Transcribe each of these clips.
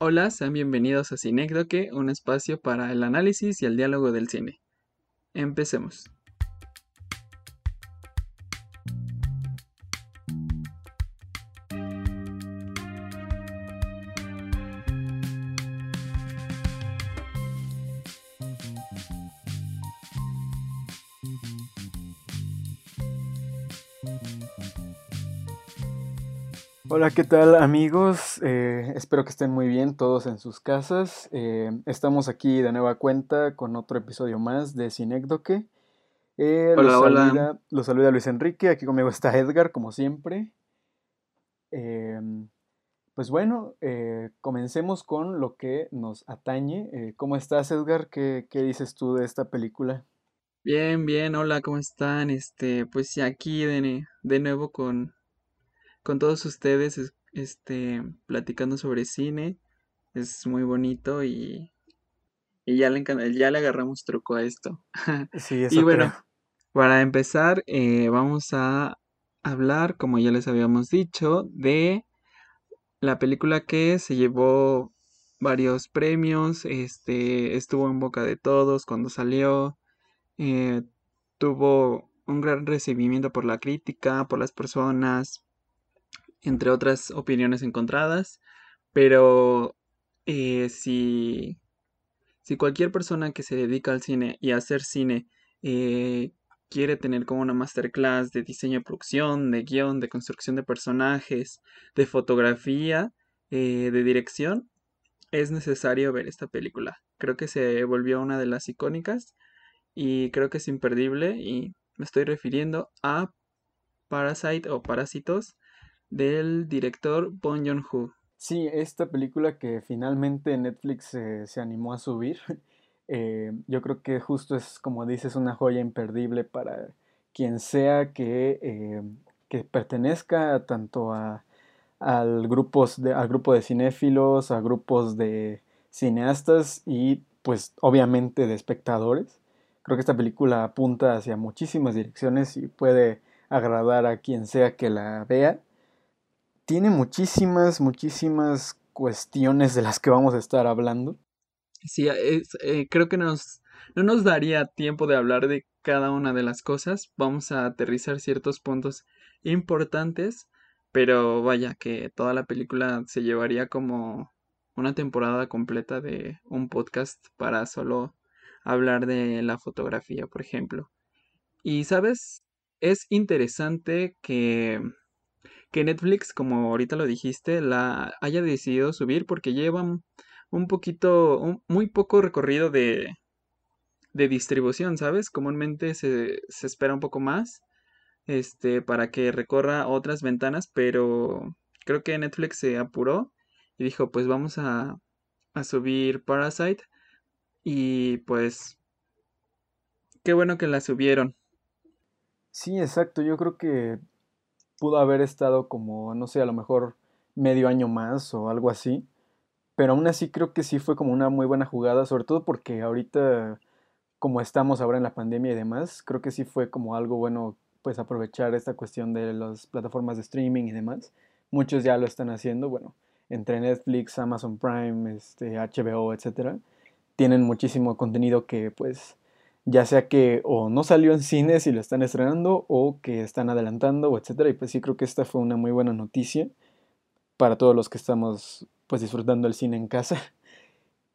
Hola, sean bienvenidos a Cinécdoque, un espacio para el análisis y el diálogo del cine. Empecemos. Hola, ¿qué tal amigos? Eh, espero que estén muy bien todos en sus casas. Eh, estamos aquí de nueva cuenta con otro episodio más de Cinécdoque. Eh, Hola, los, hola. saluda, los saluda Luis Enrique, aquí conmigo está Edgar, como siempre. Em, pues bueno, eh, comencemos con lo que nos atañe. Eh, ¿cómo estás, Edgar? ¿Qué, qué dices tú de esta película? Bien, bien, hola, ¿cómo están? Este, pues sí, aquí de, de nuevo con, con todos ustedes, es- este, platicando sobre cine. Es muy bonito y, y ya le ya le agarramos truco a esto. Sí, Y creo. bueno, para empezar, eh, vamos a hablar, como ya les habíamos dicho, de La película que se llevó varios premios, este, estuvo en boca de todos cuando salió, eh, tuvo un gran recibimiento por la crítica, por las personas, entre otras opiniones encontradas, pero eh, si, cualquier persona que se dedica al cine y a hacer cine eh, quiere tener como una masterclass de diseño de producción, de guion, de construcción de personajes, de fotografía, eh, de dirección, es necesario ver esta película. Creo que se volvió una de las icónicas y creo que es imperdible y me estoy refiriendo a Parasite o Parásitos del director Bong Joon-ho. Sí, esta película que finalmente Netflix se animó a subir, eh, yo creo que justo es, como dices, una joya imperdible para quien sea que, eh, que pertenezca tanto a, al, grupos de, al grupo de cinéfilos, a grupos de cineastas y pues obviamente de espectadores. Creo que esta película apunta hacia muchísimas direcciones y puede agradar a quien sea que la vea tiene muchísimas, muchísimas cuestiones de las que vamos a estar hablando. Sí, es, eh, creo que nos, no nos daría tiempo de hablar de cada una de las cosas. Vamos a aterrizar ciertos puntos importantes, pero vaya que toda la película se llevaría como una temporada completa de un podcast para solo hablar de la fotografía, por ejemplo. Y, ¿sabes? Es interesante que, que Netflix, como ahorita lo dijiste, la haya decidido subir porque llevan un poquito, un- muy poco recorrido de, de distribución, ¿sabes? Comúnmente se, se espera un poco más, este, para que recorra otras ventanas, pero creo que Netflix se apuró y dijo, pues vamos a, a subir Parasite y pues qué bueno que la subieron. Sí, exacto. Yo creo que pudo haber estado como, no sé, a lo mejor medio año más o algo así. Pero aún así creo que sí fue como una muy buena jugada, sobre todo porque ahorita, como estamos ahora en la pandemia y demás, creo que sí fue como algo bueno, pues aprovechar esta cuestión de las plataformas de streaming y demás. Muchos ya lo están haciendo, bueno, entre Netflix, Amazon Prime, este, HBO, etcétera. Tienen muchísimo contenido que pues ya sea que o no salió en cines y lo están estrenando o que están adelantando, o etcétera. Y pues sí creo que esta fue una muy buena noticia para todos los que estamos pues disfrutando el cine en casa.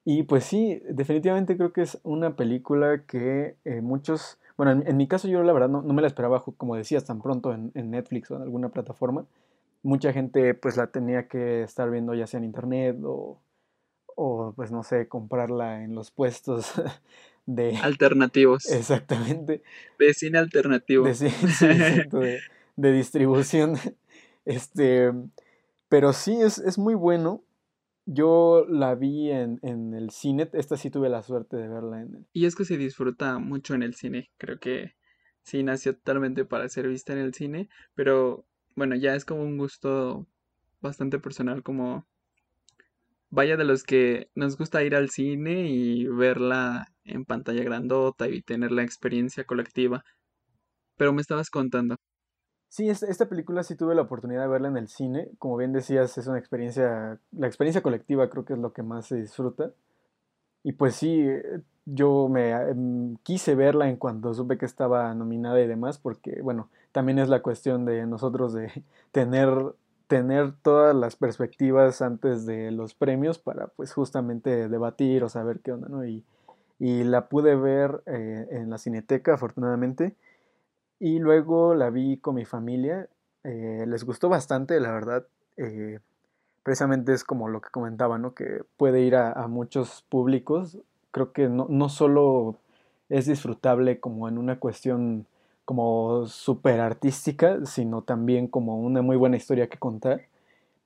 Y pues sí, definitivamente creo que es una película que eh, muchos, bueno, en, mi caso yo la verdad no, no me la esperaba, como decías, tan pronto en, en Netflix o en alguna plataforma. Mucha gente pues la tenía que estar viendo ya sea en internet o, o pues no sé, comprarla en los puestos de, Alternativos, exactamente, de cine de, alternativo. sí, sí, de, de distribución. Este, pero sí, es, es muy bueno. Yo la vi en, en el cine, esta sí tuve la suerte de verla en el... Y es que se disfruta mucho en el cine. Creo que sí nació totalmente para ser vista en el cine, pero bueno, ya es como un gusto bastante personal, como vaya de los que nos gusta ir al cine y verla en pantalla grandota y tener la experiencia colectiva. Pero me estabas contando. Sí, esta película sí tuve la oportunidad de verla en el cine. Como bien decías, es una experiencia, la experiencia colectiva creo que es lo que más se disfruta. Y pues sí, yo me em, quise verla en cuanto supe que estaba nominada y demás, porque bueno, también es la cuestión de nosotros de tener, tener todas las perspectivas antes de los premios para pues justamente debatir o saber qué onda, ¿no? Y, y la pude ver eh, en la cineteca, afortunadamente. Y luego la vi con mi familia. Eh, les gustó bastante, la verdad. Eh, precisamente es como lo que comentaba, ¿no? Que puede ir a, muchos públicos. Creo que no, no, solo es disfrutable como en una cuestión como súper artística, sino también como una muy buena historia que contar.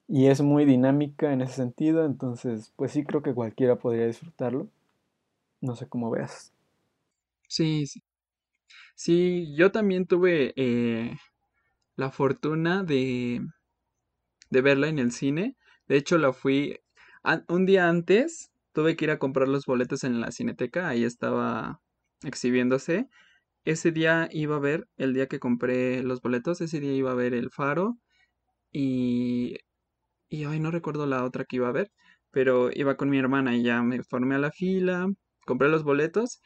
Y es muy dinámica en ese sentido, entonces pues sí creo que cualquiera podría disfrutarlo. No sé cómo veas. Sí, sí. Sí, yo también tuve eh, la fortuna de, de verla en el cine. De hecho, la fui un día antes. Tuve que ir a comprar los boletos en la cineteca. Ahí estaba exhibiéndose. Ese día iba a ver, el día que compré los boletos, ese día iba a ver El Faro. Y, y ay, no recuerdo la otra que iba a ver. Pero iba con mi hermana y ya me formé a la fila, compré los boletos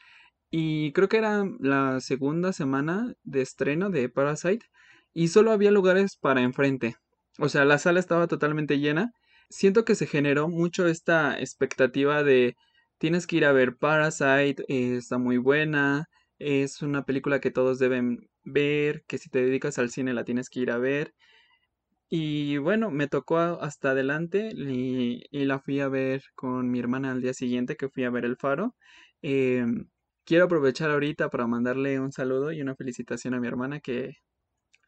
y creo que era la segunda semana de estreno de Parasite y solo había lugares para enfrente. O sea, la sala estaba totalmente llena. Siento que se generó mucho esta expectativa de tienes que ir a ver Parasite, eh, está muy buena, es una película que todos deben ver, que si te dedicas al cine la tienes que ir a ver. Y bueno, me tocó hasta adelante y, la fui a ver con mi hermana al día siguiente que fui a ver El Faro. Eh, Quiero aprovechar ahorita para mandarle un saludo y una felicitación a mi hermana que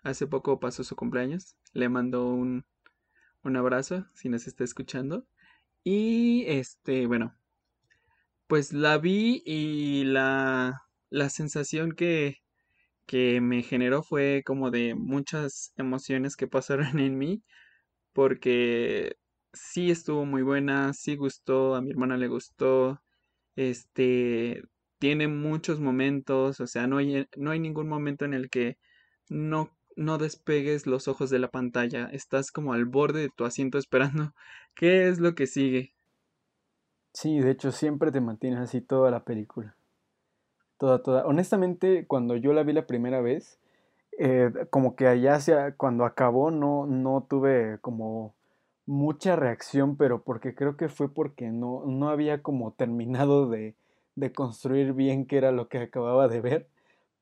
hace poco pasó su cumpleaños. Le mando un, un abrazo si nos está escuchando. Y este, bueno, pues la vi y la, la sensación que, que me generó fue como de muchas emociones que pasaron en mí. Porque sí estuvo muy buena, sí gustó, a mi hermana le gustó. Este, tiene muchos momentos, o sea, no hay, no hay ningún momento en el que no, no despegues los ojos de la pantalla, estás como al borde de tu asiento esperando qué es lo que sigue. Sí, de hecho siempre te mantienes así toda la película. Toda, toda. Honestamente, cuando yo la vi la primera vez, eh, como que allá hacia, cuando acabó no, no tuve como mucha reacción, pero porque creo que fue porque no, no había como terminado de, de construir bien qué era lo que acababa de ver,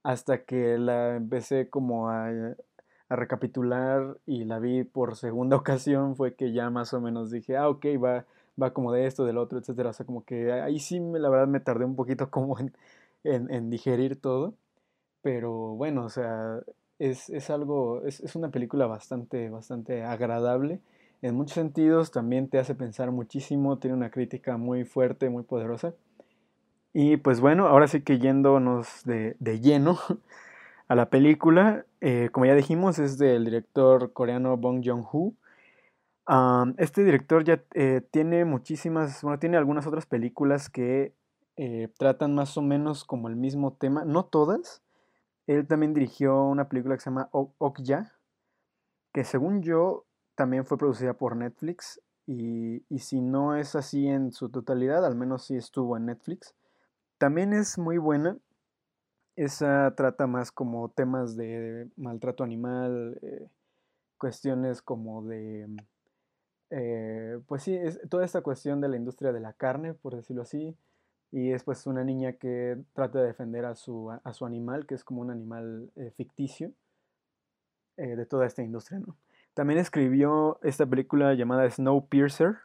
hasta que la empecé como a, a recapitular y la vi por segunda ocasión, fue que ya más o menos dije, ah, ok, va, va como de esto, del otro, etcétera. O sea, como que ahí sí, la verdad, me tardé un poquito como en, en, digerir todo. Pero bueno, o sea, es, es algo, es, es, una película bastante, bastante agradable. En muchos sentidos también te hace pensar muchísimo, tiene una crítica muy fuerte, muy poderosa. Y pues bueno, ahora sí que yéndonos de, lleno a la película, eh, como ya dijimos, es del director coreano Bong Joon-ho. este director ya eh, tiene muchísimas, bueno, tiene algunas otras películas que eh, tratan más o menos como el mismo tema, no todas. Él también dirigió una película que se llama Okja, que según yo también fue producida por Netflix. Y, y si no es así en su totalidad, al menos sí estuvo en Netflix. También es muy buena. Esa trata más como temas de maltrato animal, eh, cuestiones como de, eh, pues sí, es toda esta cuestión de la industria de la carne, por decirlo así. Y es pues una niña que trata de defender a su, a su animal, que es como un animal eh, ficticio de toda esta industria, ¿no? También escribió esta película llamada Snowpiercer.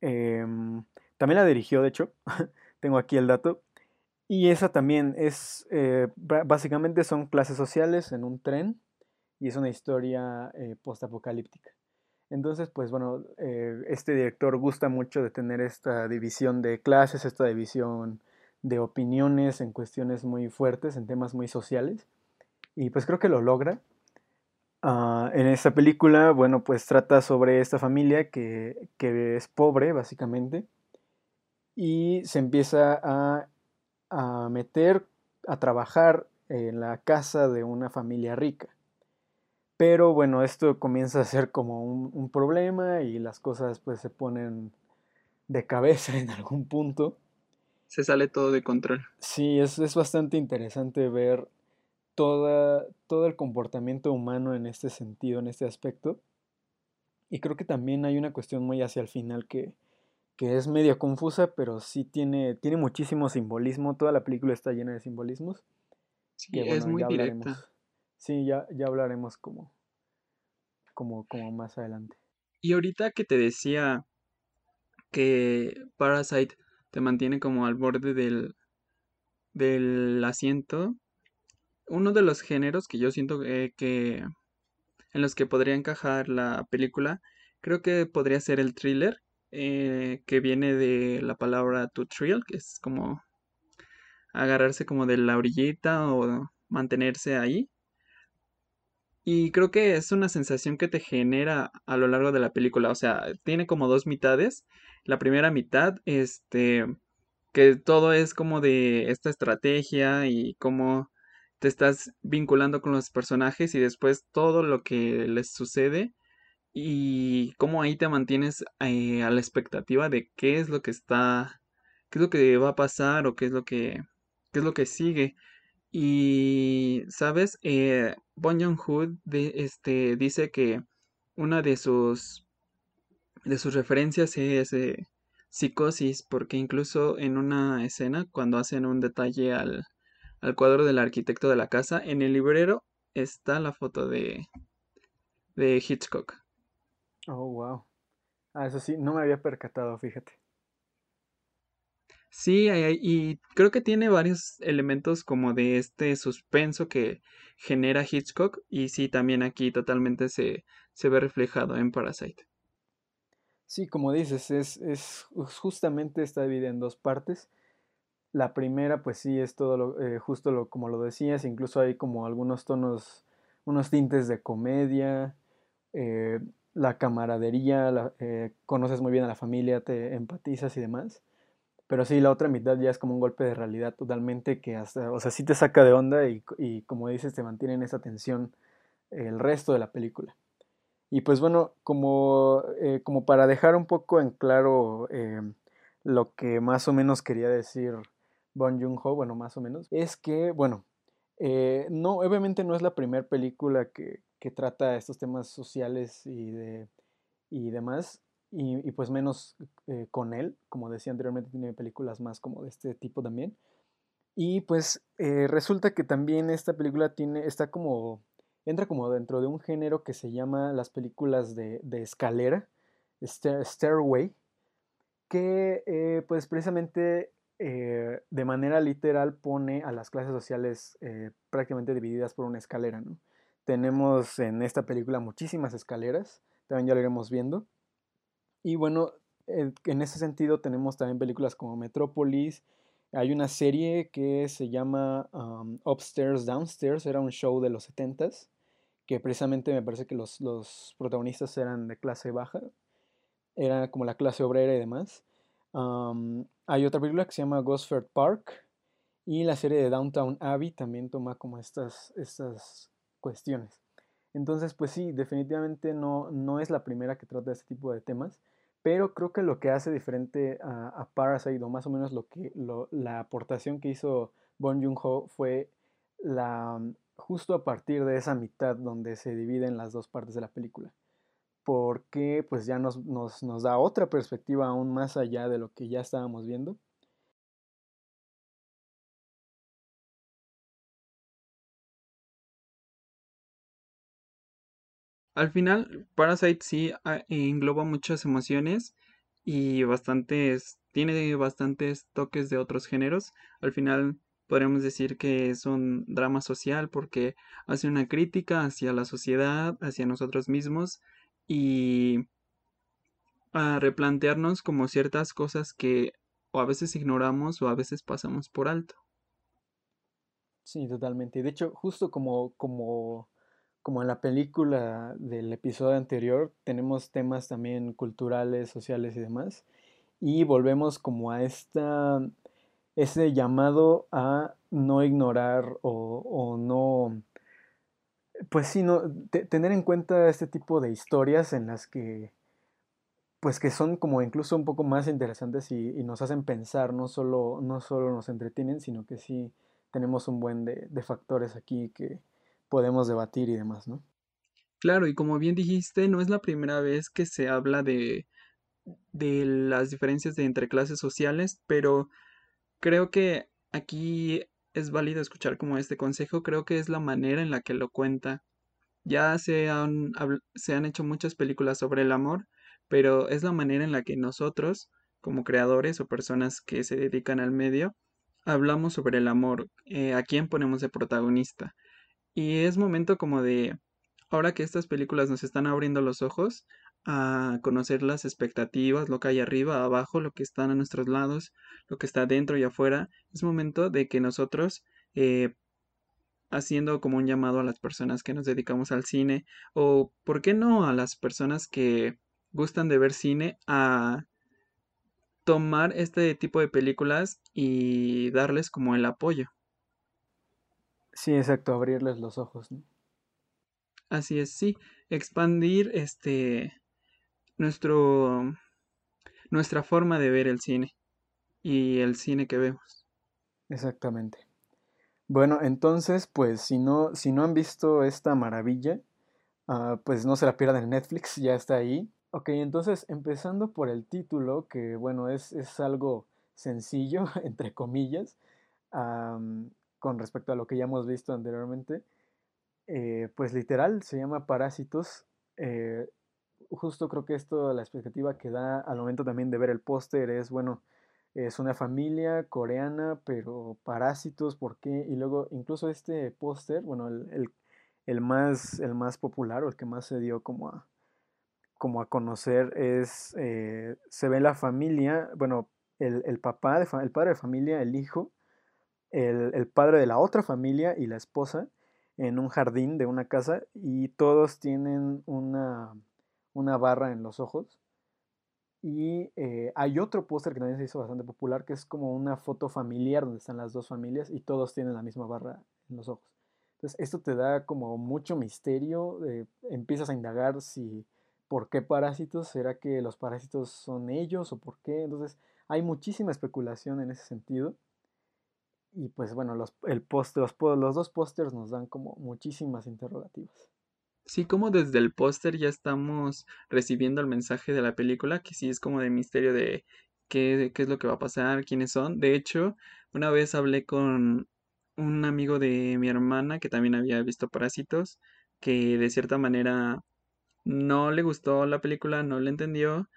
Em, también la dirigió, de hecho. Tengo aquí el dato. Y esa también es, eh, básicamente son clases sociales en un tren y es una historia eh, postapocalíptica. Entonces, pues bueno, eh, este director gusta mucho de tener esta división de clases, esta división de opiniones en cuestiones muy fuertes, en temas muy sociales. Y pues creo que lo logra. Ah, en esta película, bueno, pues trata sobre esta familia que, que es pobre, básicamente, y se empieza a, meter a trabajar en la casa de una familia rica. Pero bueno, esto comienza a ser como un, un problema y las cosas pues se ponen de cabeza en algún punto. Se sale todo de control. Sí, es, es bastante interesante ver toda, todo el comportamiento humano en este sentido, en este aspecto. Y creo que también hay una cuestión muy hacia el final que, que es medio confusa, pero sí tiene, tiene muchísimo simbolismo. Toda la película está llena de simbolismos. Sí, es muy directa. Sí, ya, ya hablaremos como, como, como más adelante. Y ahorita que te decía que Parasite te mantiene como al borde del, del asiento, uno de los géneros que yo siento eh, que en los que podría encajar la película, creo que podría ser el thriller, eh, que viene de la palabra to thrill, que es como agarrarse como de la orillita o mantenerse ahí. Y creo que es una sensación que te genera a lo largo de la película. O sea, tiene como dos mitades. La primera mitad, este, que todo es como de esta estrategia y cómo te estás vinculando con los personajes y después todo lo que les sucede y cómo ahí te mantienes eh, a la expectativa de qué es lo que está, qué es lo que va a pasar o qué es lo que, qué es lo que sigue. Y, ¿sabes? Eh, Bon Joon-ho este, dice que una de sus, de sus referencias es eh, Psicosis, porque incluso en una escena, cuando hacen un detalle al, al cuadro del arquitecto de la casa, en el librero está la foto de, de Hitchcock. Oh, wow. Ah, eso sí, no me había percatado, fíjate. Sí, y creo que tiene varios elementos como de este suspenso que genera Hitchcock y sí, también aquí totalmente se, se ve reflejado en Parasite. Sí, como dices, es, es justamente está dividida en dos partes. La primera, pues sí, es todo lo, eh, justo lo, como lo decías, incluso hay como algunos tonos, unos tintes de comedia, eh, la camaradería, eh, conoces muy bien a la familia, te empatizas y demás. Pero sí, la otra mitad ya es como un golpe de realidad totalmente que hasta, o sea, sí te saca de onda y, como dices, te mantiene en esa tensión el resto de la película. Y pues bueno, como, eh, como para dejar un poco en claro eh, lo que más o menos quería decir Bon Joon-ho, bueno, más o menos, es que, bueno, eh, no, obviamente no es la primera película que, que, trata estos temas sociales y, de, y demás, y, pues menos eh, con él, como decía anteriormente, tiene películas más como de este tipo también. Y pues eh, resulta que también esta película tiene, está como, entra como dentro de un género que se llama las películas de, de escalera, Stairway, que eh, pues precisamente de manera literal pone a las clases sociales prácticamente divididas por una escalera, ¿no? Tenemos en esta película muchísimas escaleras, también ya lo iremos viendo. Y bueno, en ese sentido tenemos también películas como Metrópolis. Hay una serie que se llama Upstairs, Downstairs, era un show de los 70s, que precisamente me parece que los, los protagonistas eran de clase baja, era como la clase obrera y demás. hay otra película que se llama Gosford Park y la serie de Downtown Abbey también toma como estas, estas cuestiones. Entonces, pues sí, definitivamente no, no es la primera que trata este tipo de temas. Pero creo que lo que hace diferente a, Parasite, o más o menos lo que, la aportación que hizo Bon Joon-ho fue la, justo a partir de esa mitad donde se dividen las dos partes de la película. Porque pues ya nos, nos, nos da otra perspectiva aún más allá de lo que ya estábamos viendo. Al final, Parasite sí ah, engloba muchas emociones y bastantes, tiene bastantes toques de otros géneros. Al final podríamos decir que es un drama social porque hace una crítica hacia la sociedad, hacia nosotros mismos y a replantearnos como ciertas cosas que o a veces ignoramos o a veces pasamos por alto. Sí, totalmente. De hecho, justo como, como como en la película del episodio anterior, tenemos temas también culturales, sociales y demás. Y volvemos como a esta, ese llamado a no ignorar o, no, Pues sí, no, tener en cuenta este tipo de historias en las que, pues que son como incluso un poco más interesantes y, nos hacen pensar, no solo, no solo nos entretienen, sino que sí tenemos un buen de, de factores aquí que podemos debatir y demás, ¿no? Claro, y como bien dijiste, no es la primera vez que se habla de, de las diferencias de entre clases sociales, pero creo que aquí es válido escuchar como este consejo, creo que es la manera en la que lo cuenta. Ya se han, se han hecho muchas películas sobre el amor, pero es la manera en la que nosotros, como creadores o personas que se dedican al medio, hablamos sobre el amor, eh, a quién ponemos de protagonista. Y es momento como de, ahora que estas películas nos están abriendo los ojos, a conocer las expectativas, lo que hay arriba, abajo, lo que está a nuestros lados, lo que está dentro y afuera. Es momento de que nosotros, eh, haciendo como un llamado a las personas que nos dedicamos al cine, o por qué no a las personas que gustan de ver cine, a tomar este tipo de películas y darles como el apoyo. Sí, exacto, abrirles los ojos, ¿no? Así es, sí, expandir este nuestro, nuestra forma de ver el cine y el cine que vemos. Exactamente. Bueno, entonces, pues si no, si no han visto esta maravilla, ah, pues no se la pierdan en Netflix, ya está ahí. Ok, entonces empezando por el título, que bueno, es, es algo sencillo, entre comillas, con respecto a lo que ya hemos visto anteriormente, eh, pues literal se llama Parásitos. Eh, justo creo que esto, la expectativa que da al momento también de ver el póster es, bueno, es una familia coreana, pero parásitos, ¿por qué? Y luego incluso este póster, bueno, el, más, el más popular o el que más se dio como a, como a conocer es, eh, se ve la familia, bueno, el, papá, de, el padre de familia, el hijo, el, padre de la otra familia y la esposa en un jardín de una casa y todos tienen una una barra en los ojos. Y eh, hay otro póster que también se hizo bastante popular, que es como una foto familiar donde están las dos familias y todos tienen la misma barra en los ojos. Entonces, esto te da como mucho misterio, eh, empiezas a indagar si, ¿por qué parásitos? ¿Será que los parásitos son ellos o por qué? Entonces, hay muchísima especulación en ese sentido. Y pues bueno, los, el post, los, los dos pósters nos dan como muchísimas interrogativas. Sí, como desde el póster ya estamos recibiendo el mensaje de la película, que sí es como de misterio de qué, qué es lo que va a pasar, quiénes son. De hecho, una vez hablé con un amigo de mi hermana que también había visto Parásitos, que de cierta manera no le gustó la película, no le entendió,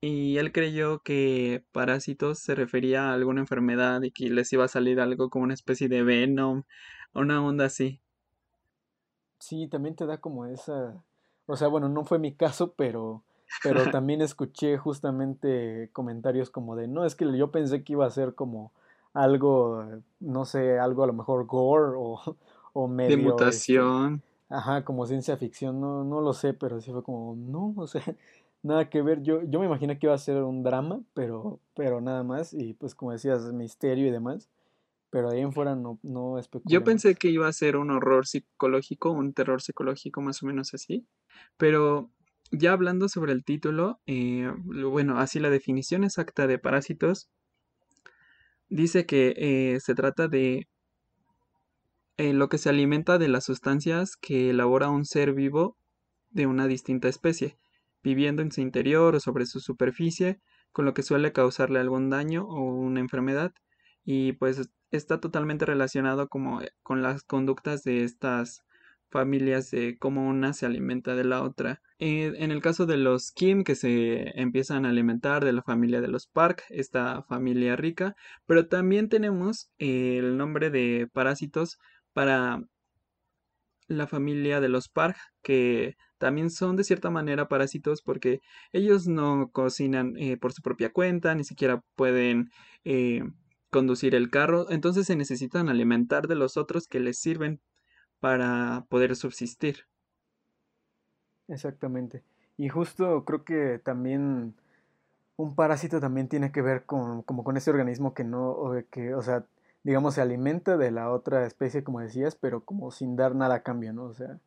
y él creyó que Parásitos se refería a alguna enfermedad y que les iba a salir algo como una especie de Venom, una onda así. Sí, también te da como esa, o sea, bueno, no fue mi caso, pero, pero también escuché justamente comentarios como de, no, es que yo pensé que iba a ser como algo, no sé, algo a lo mejor gore o, o medio... De este, mutación. ajá, como ciencia ficción, no, no lo sé, pero sí fue como, no, o sea, nada que ver. Yo, yo me imaginé que iba a ser un drama, pero, pero nada más, y pues como decías, misterio y demás. Pero ahí en fuera no, no Yo pensé que iba a ser un horror psicológico, un terror psicológico más o menos así. Pero ya hablando sobre el título, eh, bueno, así la definición exacta de parásitos dice que eh, se trata de eh, lo que se alimenta de las sustancias que elabora un ser vivo de una distinta especie, viviendo en su interior o sobre su superficie, con lo que suele causarle algún daño o una enfermedad. Y pues está totalmente relacionado como eh, con las conductas de estas familias de cómo una se alimenta de la otra. Eh, en el caso de los Kim que se empiezan a alimentar de la familia de los Park, esta familia rica, pero también tenemos el nombre de parásitos para la familia de los Park, que también son de cierta manera parásitos porque ellos no cocinan eh, por su propia cuenta, ni siquiera pueden conducir el carro, entonces se necesitan alimentar de los otros que les sirven para poder subsistir. Exactamente. Y justo creo que también un parásito también tiene que ver con, como con ese organismo que no, o que, o sea, digamos, se alimenta de la otra especie, como decías, pero como sin dar nada a cambio, ¿no? O sea,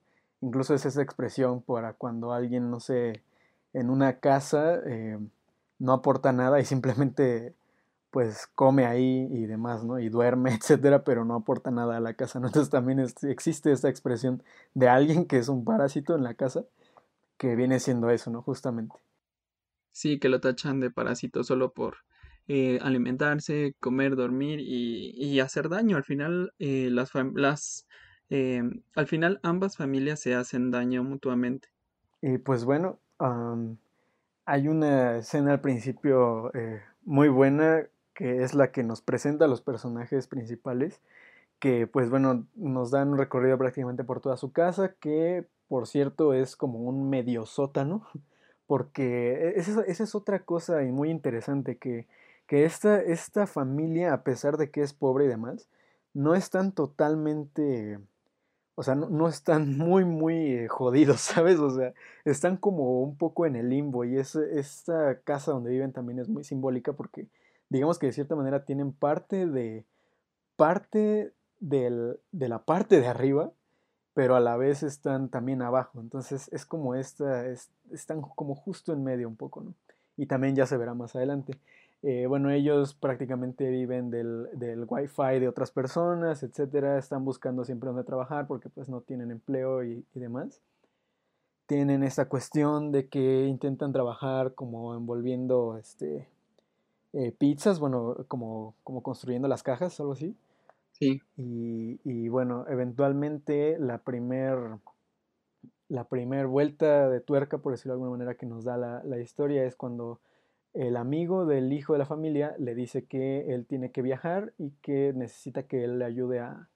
incluso es esa expresión para cuando alguien, no sé, en una casa eh, no aporta nada y simplemente pues come ahí y demás, ¿no? Y duerme, etcétera, pero no aporta nada a la casa, ¿no? Entonces también existe esta expresión de alguien que es un parásito en la casa, que viene siendo eso, ¿no? Justamente. Sí, que lo tachan de parásito solo por eh, alimentarse, comer, dormir y, hacer daño. Al final, eh, las, las em, al final ambas familias se hacen daño mutuamente. Y pues bueno, hay una escena al principio eh, muy buena que es la que nos presenta a los personajes principales, que pues bueno, nos dan un recorrido prácticamente por toda su casa, que por cierto es como un medio sótano, porque esa, es otra cosa y muy interesante, que, que esta, esta familia, a pesar de que es pobre y demás, no están totalmente o sea, no, están muy, muy eh, jodidos, ¿sabes? O sea, están como un poco en el limbo y es, esta casa donde viven también es muy simbólica porque digamos que de cierta manera tienen parte de, parte del, de la parte de arriba, pero a la vez están también abajo. Entonces es como esta, están como justo en medio un poco, ¿no? Y también ya se verá más adelante. Eh, bueno, ellos prácticamente viven del, del wifi de otras personas, etcétera. Están buscando siempre dónde trabajar porque pues no tienen empleo y, demás. Tienen esta cuestión de que intentan trabajar como envolviendo este, eh, pizzas, bueno, como, como construyendo las cajas, algo así. Sí. Y, y bueno, eventualmente la primer, la primer vuelta de tuerca, por decirlo de alguna manera, que nos da la, la historia es cuando el amigo del hijo de la familia le dice que él tiene que viajar y que necesita que él le ayude a,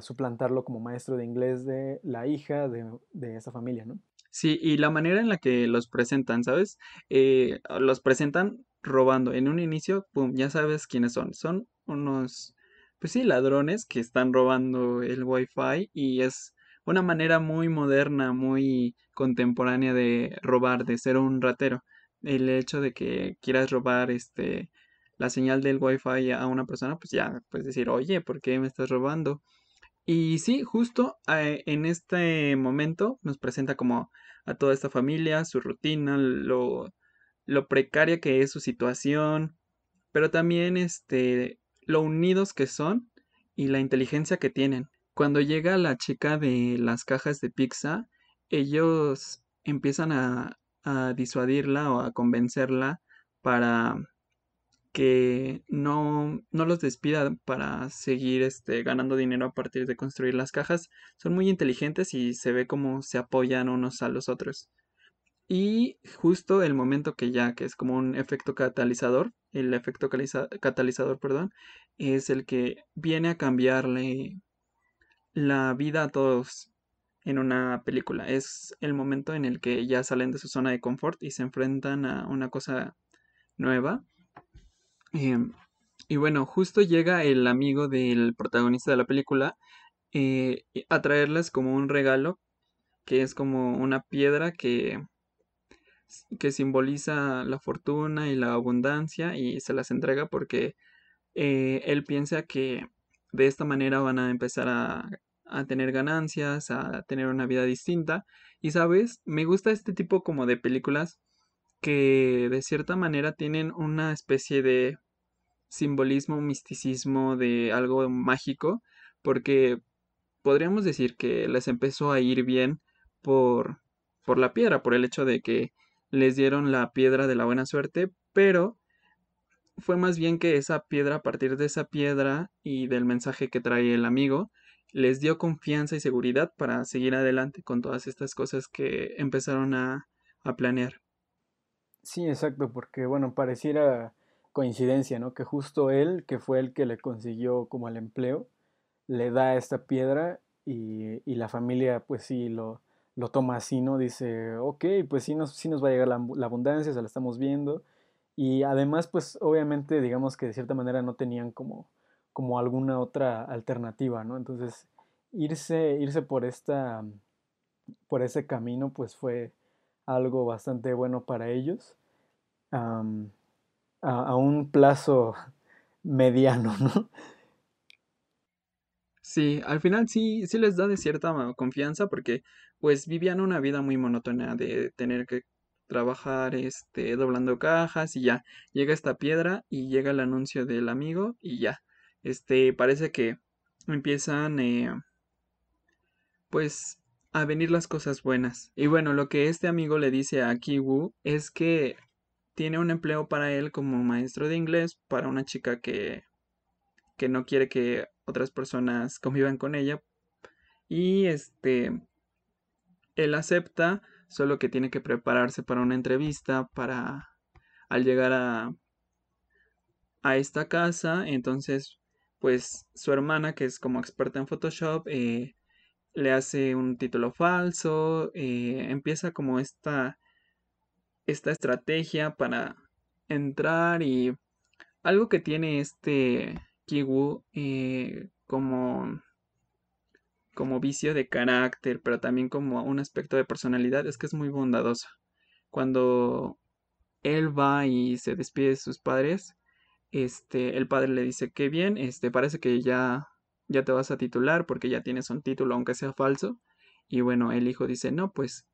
suplantarlo como maestro de inglés de la hija de, esa familia, ¿no? Sí, y la manera en la que los presentan, ¿sabes? Eh, los presentan robando. En un inicio, pum, ya sabes quiénes son. Son unos, pues sí, ladrones que están robando el wifi y es una manera muy moderna, muy contemporánea de robar, de ser un ratero el hecho de que quieras robar este la señal del wifi a una persona, pues ya puedes decir, oye, ¿por qué me estás robando? Y sí, justo eh, en este momento nos presenta como a toda esta familia, su rutina, lo, lo precaria que es su situación, pero también este, lo unidos que son y la inteligencia que tienen. Cuando llega la chica de las cajas de pizza, ellos empiezan a, a disuadirla o a convencerla para que no, no los despida para seguir este, ganando dinero a partir de construir las cajas. Son muy inteligentes y se ve como se apoyan unos a los otros. Y justo el momento que ya, que es como un efecto catalizador, el efecto catalizador, perdón, es el que viene a cambiarle la vida a todos en una película. Es el momento en el que ya salen de su zona de confort y se enfrentan a una cosa nueva. Em, y bueno, justo llega el amigo del protagonista de la película eh, a traerles como un regalo, que es como una piedra que, que simboliza la fortuna y la abundancia y se las entrega porque eh, él piensa que de esta manera van a empezar a a tener ganancias, a tener una vida distinta. Y sabes, me gusta este tipo como de películas que de cierta manera tienen una especie de simbolismo, misticismo, de algo mágico, porque podríamos decir que les empezó a ir bien por, por la piedra, por el hecho de que les dieron la piedra de la buena suerte, pero fue más bien que esa piedra, a partir de esa piedra y del mensaje que trae el amigo, les dio confianza y seguridad para seguir adelante con todas estas cosas que empezaron a, planear. Sí, exacto, porque bueno, pareciera coincidencia, ¿no? Que justo él, que fue el que le consiguió como el empleo, le da esta piedra y, la familia pues sí lo, lo, toma así, ¿no? Dice, ok, pues sí nos, sí nos va a llegar la, la, abundancia, se la estamos viendo. Y además pues obviamente digamos que de cierta manera no tenían como como alguna otra alternativa, ¿no? Entonces, irse, irse por esta, por ese camino, pues fue algo bastante bueno para ellos, a, un plazo mediano, ¿no? Sí, al final sí, sí les da de cierta confianza porque pues vivían una vida muy monótona de tener que trabajar este doblando cajas y ya llega esta piedra y llega el anuncio del amigo y ya este parece que empiezan eh, pues a venir las cosas buenas. Y bueno, lo que este amigo le dice a Kiwoo es que tiene un empleo para él como maestro de inglés para una chica que que no quiere que otras personas convivan con ella y este él acepta, solo que tiene que prepararse para una entrevista para al llegar a, a esta casa, entonces pues su hermana que es como experta en Photoshop eh, le hace un título falso, eh, empieza como esta, esta estrategia para entrar y algo que tiene este Kiwu eh, como como vicio de carácter, pero también como un aspecto de personalidad, es que es muy bondadoso. Cuando él va y se despide de sus padres, este, el padre le dice, qué bien, este, parece que ya, ya te vas a titular porque ya tienes un título, aunque sea falso. Y bueno, el hijo dice, no, pues,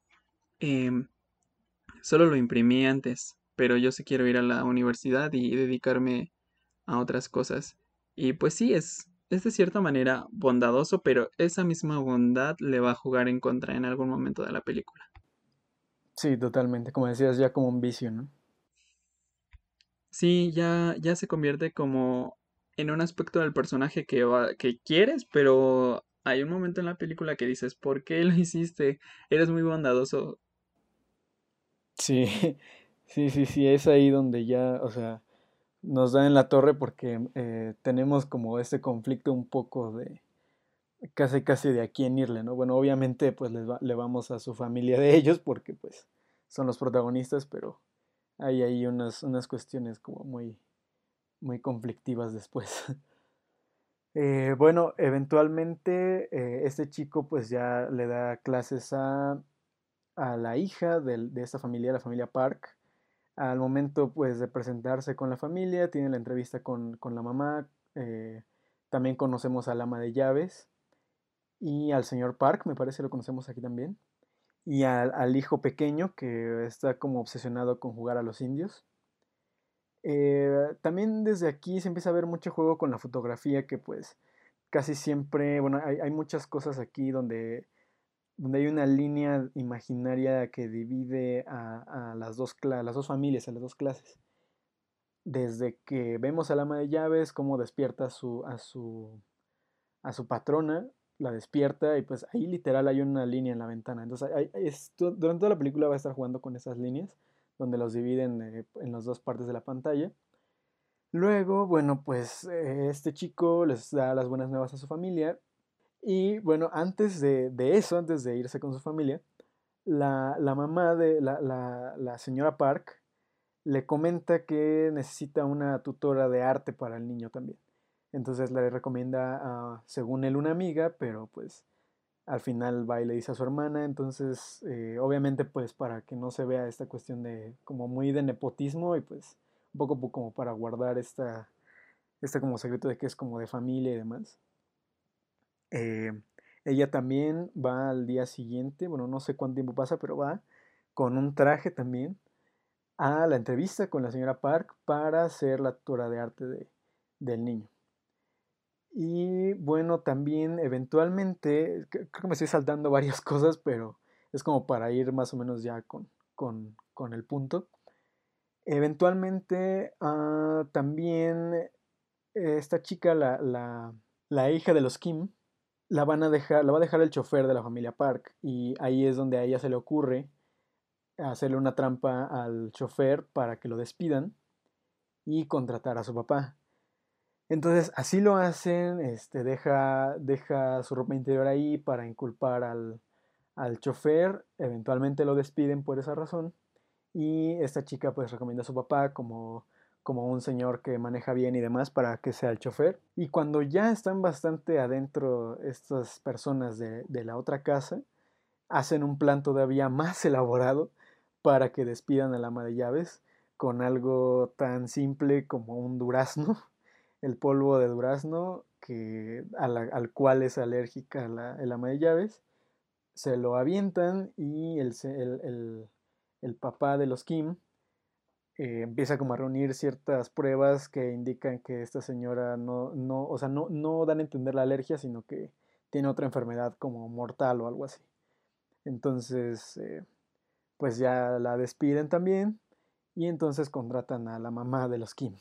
em, solo lo imprimí antes, pero yo sí quiero ir a la universidad y dedicarme a otras cosas. Y pues sí, es, es de cierta manera bondadoso, pero esa misma bondad le va a jugar en contra en algún momento de la película. Sí, totalmente. Como decías, ya como un vicio, ¿no? Sí, ya, ya se convierte como en un aspecto del personaje que, va- que quieres, pero hay un momento en la película que dices, ¿por qué lo hiciste? Eres muy bondadoso. Sí, sí, sí, sí, es ahí donde ya, o sea, nos da en la torre porque eh, tenemos como este conflicto un poco de casi casi de a quién irle, ¿no? Bueno, obviamente pues les va- le vamos a su familia de ellos porque pues son los protagonistas, pero hay ahí unas, unas cuestiones como muy, muy conflictivas después. Eh, bueno, eventualmente eh, este chico pues ya le da clases a, a la hija del- de esta familia, la familia Park. Al momento pues de presentarse con la familia, tiene la entrevista con, con la mamá. eh, también conocemos al ama de llaves y al señor Park, me parece lo conocemos aquí también. Y al, al hijo pequeño que está como obsesionado con jugar a los indios. Eh, también desde aquí se empieza a ver mucho juego con la fotografía que pues casi siempre, bueno, hay, hay muchas cosas aquí donde, donde hay una línea imaginaria que divide a, a las dos, las dos familias, a las dos clases. Desde que vemos al ama de llaves, cómo despierta a su, a su, a su patrona, la despierta y pues ahí literal hay una línea en la ventana. Entonces hay- es- durante toda la película va a estar jugando con esas líneas, donde los dividen eh, en las dos partes de la pantalla. Luego, bueno, pues eh, este chico les da las buenas nuevas a su familia y bueno, antes de, eso, antes de irse con su familia, la, la mamá de la- la señora Park le comenta que necesita una tutora de arte para el niño también. Entonces le recomienda, según él, una amiga, pero pues al final va y le dice a su hermana. Entonces, eh, obviamente, pues para que no se vea esta cuestión de como muy de nepotismo y pues un poco po- como para guardar esta, este como secreto de que es como de familia y demás. Eh, ella también va al día siguiente, bueno, no sé cuánto tiempo pasa, pero va con un traje también a la entrevista con la señora Park para ser la tutora de arte de- del niño. Y bueno, también eventualmente, cre- creo que me estoy saltando varias cosas, pero es como para ir más o menos ya con, con, con el punto. Eventualmente ah, también eh, esta chica, la, la, la hija de los Kim, la van a dejar, la va a dejar el chofer de la familia Park y ahí es donde a ella se le ocurre hacerle una trampa al chofer para que lo despidan y contratar a su papá. Entonces así lo hacen, este, deja, su ropa interior ahí para inculpar al, chofer, eventualmente lo despiden por esa razón y esta chica pues recomienda a su papá como, como un señor que maneja bien y demás para que sea el chofer. Y cuando ya están bastante adentro estas personas de la otra casa, hacen un plan todavía más elaborado para que despidan al ama de llaves con algo tan simple como un durazno, el polvo de durazno que, al cual es alérgica la, el ama de llaves. Se lo avientan y el, el, el papá de los Kim eh, empieza como a reunir ciertas pruebas que indican que esta señora no, no, o sea, no, no dan a entender la alergia, sino que tiene otra enfermedad como mortal o algo así. Entonces, eh, pues ya la despiden también y entonces contratan a la mamá de los Kim.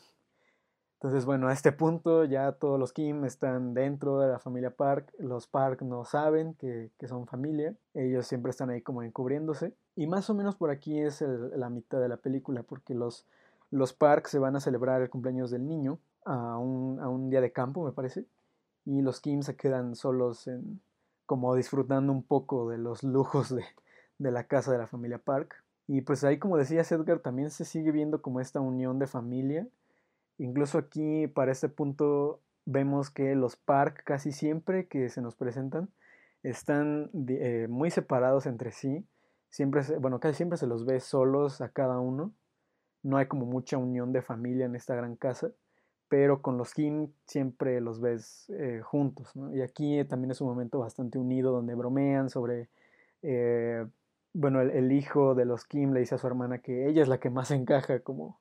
Entonces, bueno, a este punto ya todos los Kim están dentro de la familia Park. Los Park no saben que, son familia. Ellos siempre están ahí como encubriéndose. Y más o menos por aquí es la mitad de la película, porque los, los Park se van a celebrar el cumpleaños del niño a un, día de campo, me parece. Y los Kim se quedan solos en, como disfrutando un poco de los lujos de, de la casa de la familia Park. Y pues ahí, como decía Edgar, también se sigue viendo como esta unión de familia Incluso aquí, para este punto, vemos que los Park casi siempre que se nos presentan están eh, muy separados entre sí. Siempre, bueno, casi siempre se los ve solos a cada uno. No hay como mucha unión de familia en esta gran casa, pero con los Kim siempre los ves eh, juntos. Y aquí también es un momento bastante unido donde bromean sobre, eh, bueno, el, el, hijo de los Kim le dice a su hermana que ella es la que más encaja como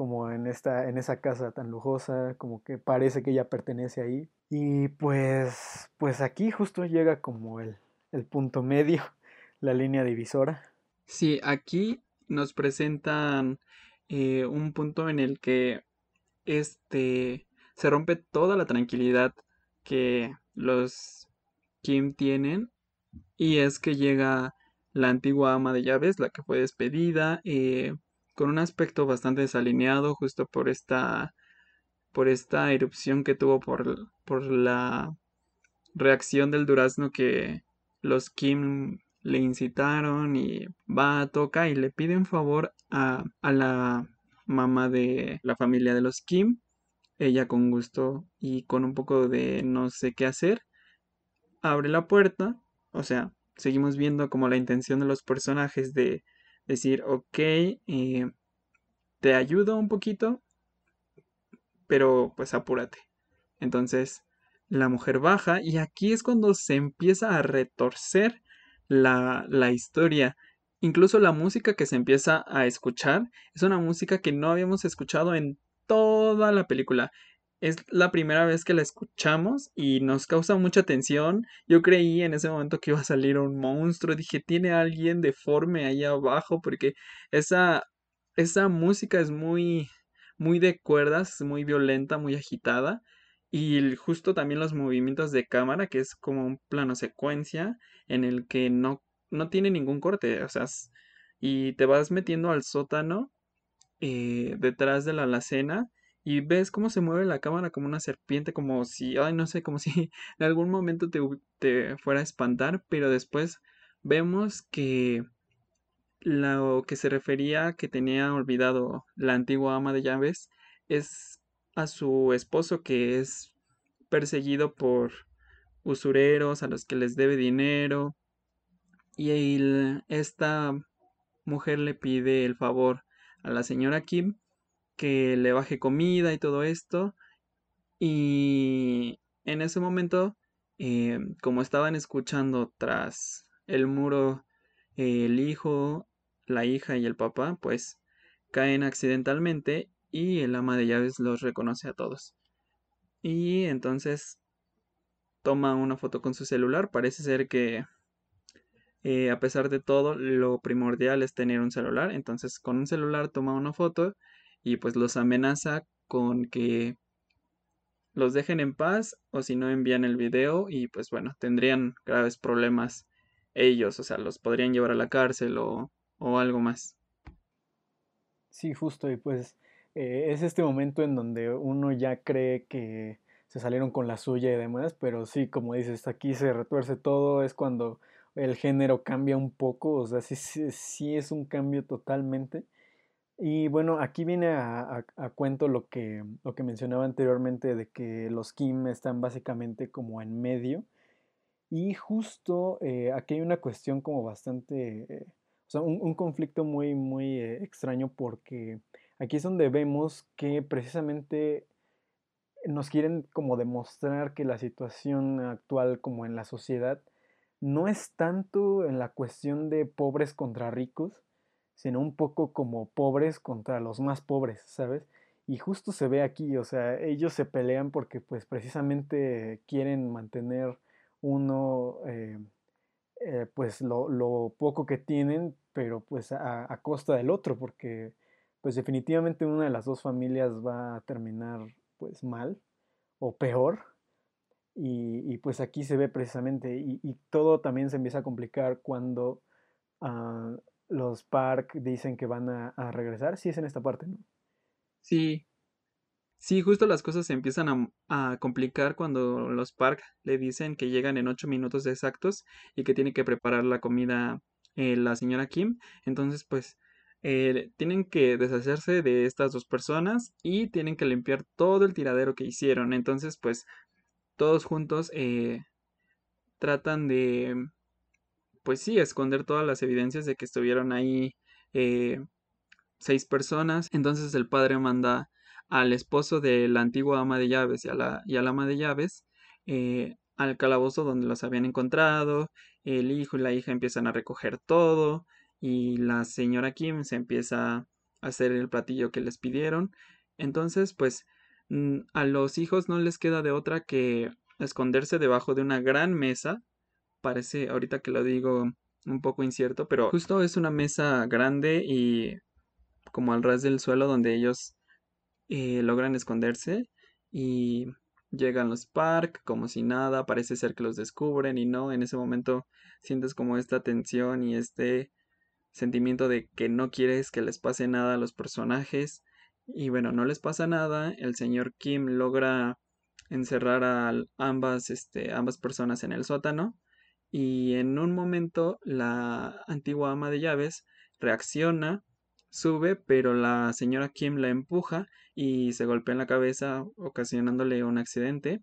como en, esta, en esa casa tan lujosa, como que parece que ella pertenece ahí. Y pues, pues aquí justo llega como el, el punto medio, la línea divisora. Sí, aquí nos presentan eh, un punto en el que este se rompe toda la tranquilidad que los Kim tienen y es que llega la antigua ama de llaves, la que fue despedida, eh, con un aspecto bastante desalineado justo por esta por esta erupción que tuvo por, por la reacción del durazno que los Kim le incitaron y va, a toca y le pide un favor a, a la mamá de la familia de los Kim. Ella con gusto y con un poco de no sé qué hacer, abre la puerta, o sea, seguimos viendo como la intención de los personajes de decir, ok, eh, te ayudo un poquito, pero pues apúrate. Entonces la mujer baja y aquí es cuando se empieza a retorcer la, la historia. Incluso la música que se empieza a escuchar es una música que no habíamos escuchado en toda la película. Es la primera vez que la escuchamos y nos causa mucha tensión. Yo creí en ese momento que iba a salir un monstruo. Dije, tiene alguien deforme ahí abajo porque esa esa música es muy, muy de cuerdas, muy violenta, muy agitada. Y justo también los movimientos de cámara, que es como un plano secuencia en el que no, no tiene ningún corte. O sea, y te vas metiendo al sótano eh, detrás de la alacena y ves cómo se mueve la cámara como una serpiente, como si, ay, no sé, como si en algún momento te, te fuera a espantar, pero después vemos que lo que se refería que tenía olvidado la antigua ama de llaves es a su esposo que es perseguido por usureros a los que les debe dinero y esta mujer le pide el favor a la señora Kim que le baje comida y todo esto y en ese momento eh, como estaban escuchando tras el muro el hijo la hija y el papá, pues caen accidentalmente y el ama de llaves los reconoce a todos. Y entonces toma una foto con su celular. Parece ser que eh, a pesar de todo, lo primordial es tener un celular. Entonces con un celular toma una foto y pues los amenaza con que los dejen en paz o si no envían el video y pues bueno, tendrían graves problemas ellos, o sea, los podrían llevar a la cárcel o o algo más. Sí, justo, y pues eh, es este momento en donde uno ya cree que se salieron con la suya y demás, pero sí, como dices, aquí se retuerce todo, es cuando el género cambia un poco, o sea, sí, sí, es un cambio totalmente. Y bueno, aquí viene a, cuento lo que, lo que mencionaba anteriormente de que los Kim están básicamente como en medio. Y justo eh, aquí hay una cuestión como bastante o sea, un, conflicto muy, muy eh, extraño porque aquí es donde vemos que precisamente nos quieren como demostrar que la situación actual como en la sociedad no es tanto en la cuestión de pobres contra ricos, sino un poco como pobres contra los más pobres, ¿sabes? Y justo se ve aquí, o sea, ellos se pelean porque pues precisamente quieren mantener uno eh, eh, pues lo, poco que tienen, pero pues a, costa del otro, porque pues definitivamente una de las dos familias va a terminar pues mal o peor. Y, y pues aquí se ve precisamente, y, todo también se empieza a complicar cuando uh, los Park dicen que van a, regresar. Sí, es en esta parte, ¿no? Sí. Sí, justo las cosas se empiezan a, a, complicar cuando los Park le dicen que llegan en ocho minutos exactos y que tiene que preparar la comida eh, la señora Kim. Entonces, pues eh, tienen que deshacerse de estas dos personas y tienen que limpiar todo el tiradero que hicieron. Entonces, pues todos juntos eh, tratan de, pues sí, esconder todas las evidencias de que estuvieron ahí eh, seis personas. Entonces el padre manda al esposo de la antigua ama de llaves y a la, y ama de llaves eh, al calabozo donde los habían encontrado. El hijo y la hija empiezan a recoger todo y la señora Kim se empieza a hacer el platillo que les pidieron. Entonces, pues mm, a los hijos no les queda de otra que esconderse debajo de una gran mesa. Parece, ahorita que lo digo, un poco incierto, pero justo es una mesa grande y como al ras del suelo donde ellos eh, logran esconderse y llegan los Park como si nada, parece ser que los descubren y no, en ese momento sientes como esta tensión y este sentimiento de que no quieres que les pase nada a los personajes. Y bueno, no les pasa nada. El señor Kim logra encerrar a ambas, este, ambas personas en el sótano. Y en un momento la antigua ama de llaves reacciona, sube, pero la señora Kim la empuja y se golpea en la cabeza, ocasionándole un accidente.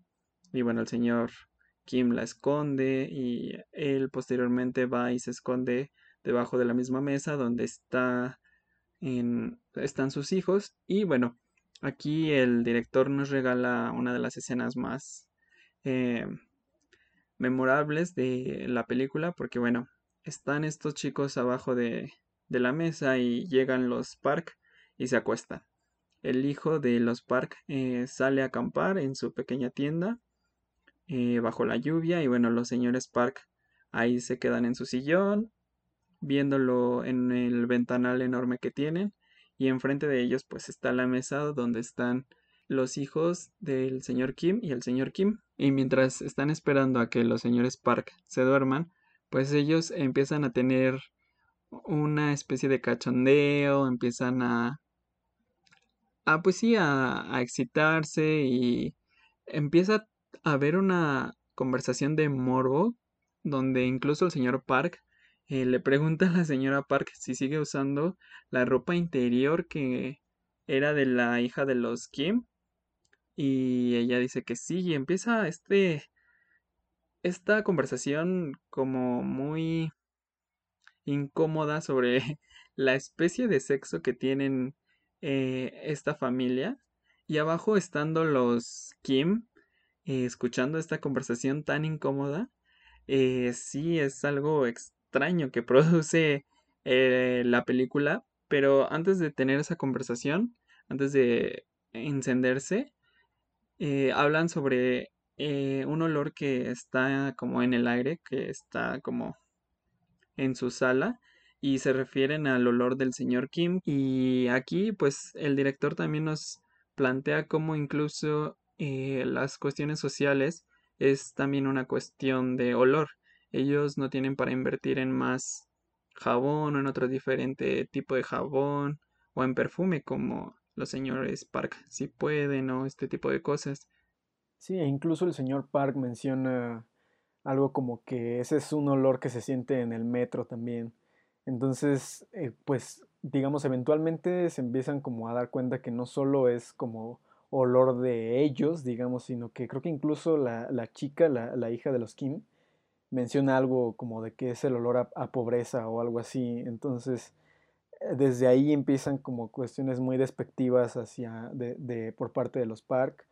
Y bueno, el señor Kim la esconde y él posteriormente va y se esconde debajo de la misma mesa donde está en, están sus hijos. Y bueno, aquí el director nos regala una de las escenas más eh, memorables de la película porque bueno, están estos chicos abajo de, de la mesa y llegan los Park y se acuestan. El hijo de los Park eh, sale a acampar en su pequeña tienda eh, bajo la lluvia y bueno, los señores Park ahí se quedan en su sillón viéndolo en el ventanal enorme que tienen y enfrente de ellos pues está la mesa donde están los hijos del señor Kim y el señor Kim y mientras están esperando a que los señores Park se duerman pues ellos empiezan a tener una especie de cachondeo empiezan a a pues sí a, excitarse y empieza a haber una conversación de morbo donde incluso el señor Park eh, le pregunta a la señora Park si sigue usando la ropa interior que era de la hija de los Kim. Y ella dice que sí, y empieza este, esta conversación como muy incómoda sobre la especie de sexo que tienen eh, esta familia. Y abajo estando los Kim, eh, escuchando esta conversación tan incómoda, sí es algo extraño que produce eh, la película, pero antes de tener esa conversación, antes de encenderse, eh, hablan sobre eh, un olor que está como en el aire, que está como en su sala, y se refieren al olor del señor Kim. Y aquí, pues, el director también nos plantea cómo incluso las cuestiones sociales es también una cuestión de olor ellos no tienen para invertir en más jabón o en otro diferente tipo de jabón o en perfume como los señores Park si pueden o este tipo de cosas. Sí, e incluso el señor Park menciona algo como que ese es un olor que se siente en el metro también. Entonces, eh, pues digamos, eventualmente se empiezan como a dar cuenta que no solo es como olor de ellos, digamos, sino que creo que incluso la, la chica, la, la, hija de los Kim, menciona algo como de que es el olor a, pobreza o algo así. Entonces, desde ahí empiezan como cuestiones muy despectivas hacia de, por parte de los Park.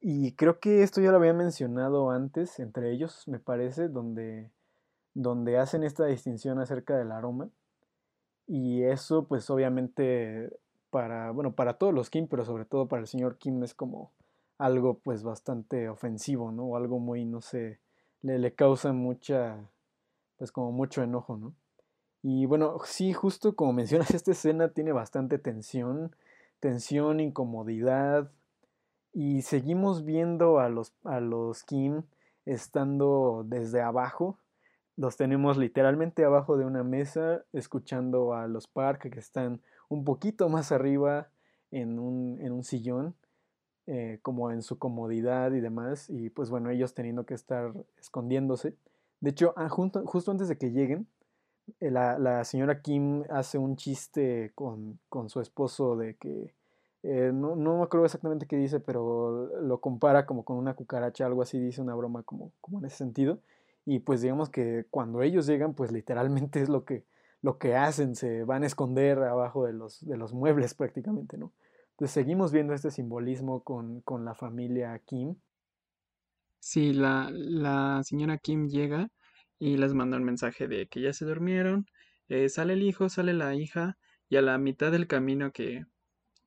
Y creo que esto ya lo había mencionado antes, entre ellos, me parece, donde, donde hacen esta distinción acerca del aroma. Y eso, pues obviamente, para, bueno, para todos los Kim, pero sobre todo para el señor Kim es como algo pues bastante ofensivo, ¿no? O algo muy, no sé, le, le causa mucha, pues como mucho enojo, ¿no? Y bueno, sí, justo como mencionas, esta escena tiene bastante tensión, tensión, incomodidad, y seguimos viendo a los, a los Kim estando desde abajo. Los tenemos literalmente abajo de una mesa, escuchando a los Park que están un poquito más arriba en un, en un sillón, eh, como en su comodidad y demás. Y pues bueno, ellos teniendo que estar escondiéndose. De hecho, ah, justo antes de que lleguen, la, la, señora Kim hace un chiste con, con su esposo de que eh, no, no me acuerdo exactamente qué dice, pero lo compara como con una cucaracha, algo así, dice una broma como, como en ese sentido. Y pues digamos que cuando ellos llegan, pues literalmente es lo que, lo que hacen, se van a esconder abajo de los, de los muebles prácticamente, ¿no? Entonces seguimos viendo este simbolismo con, con la familia Kim. Sí, la, la, señora Kim llega y les manda un mensaje de que ya se durmieron, eh, sale el hijo, sale la hija y a la mitad del camino que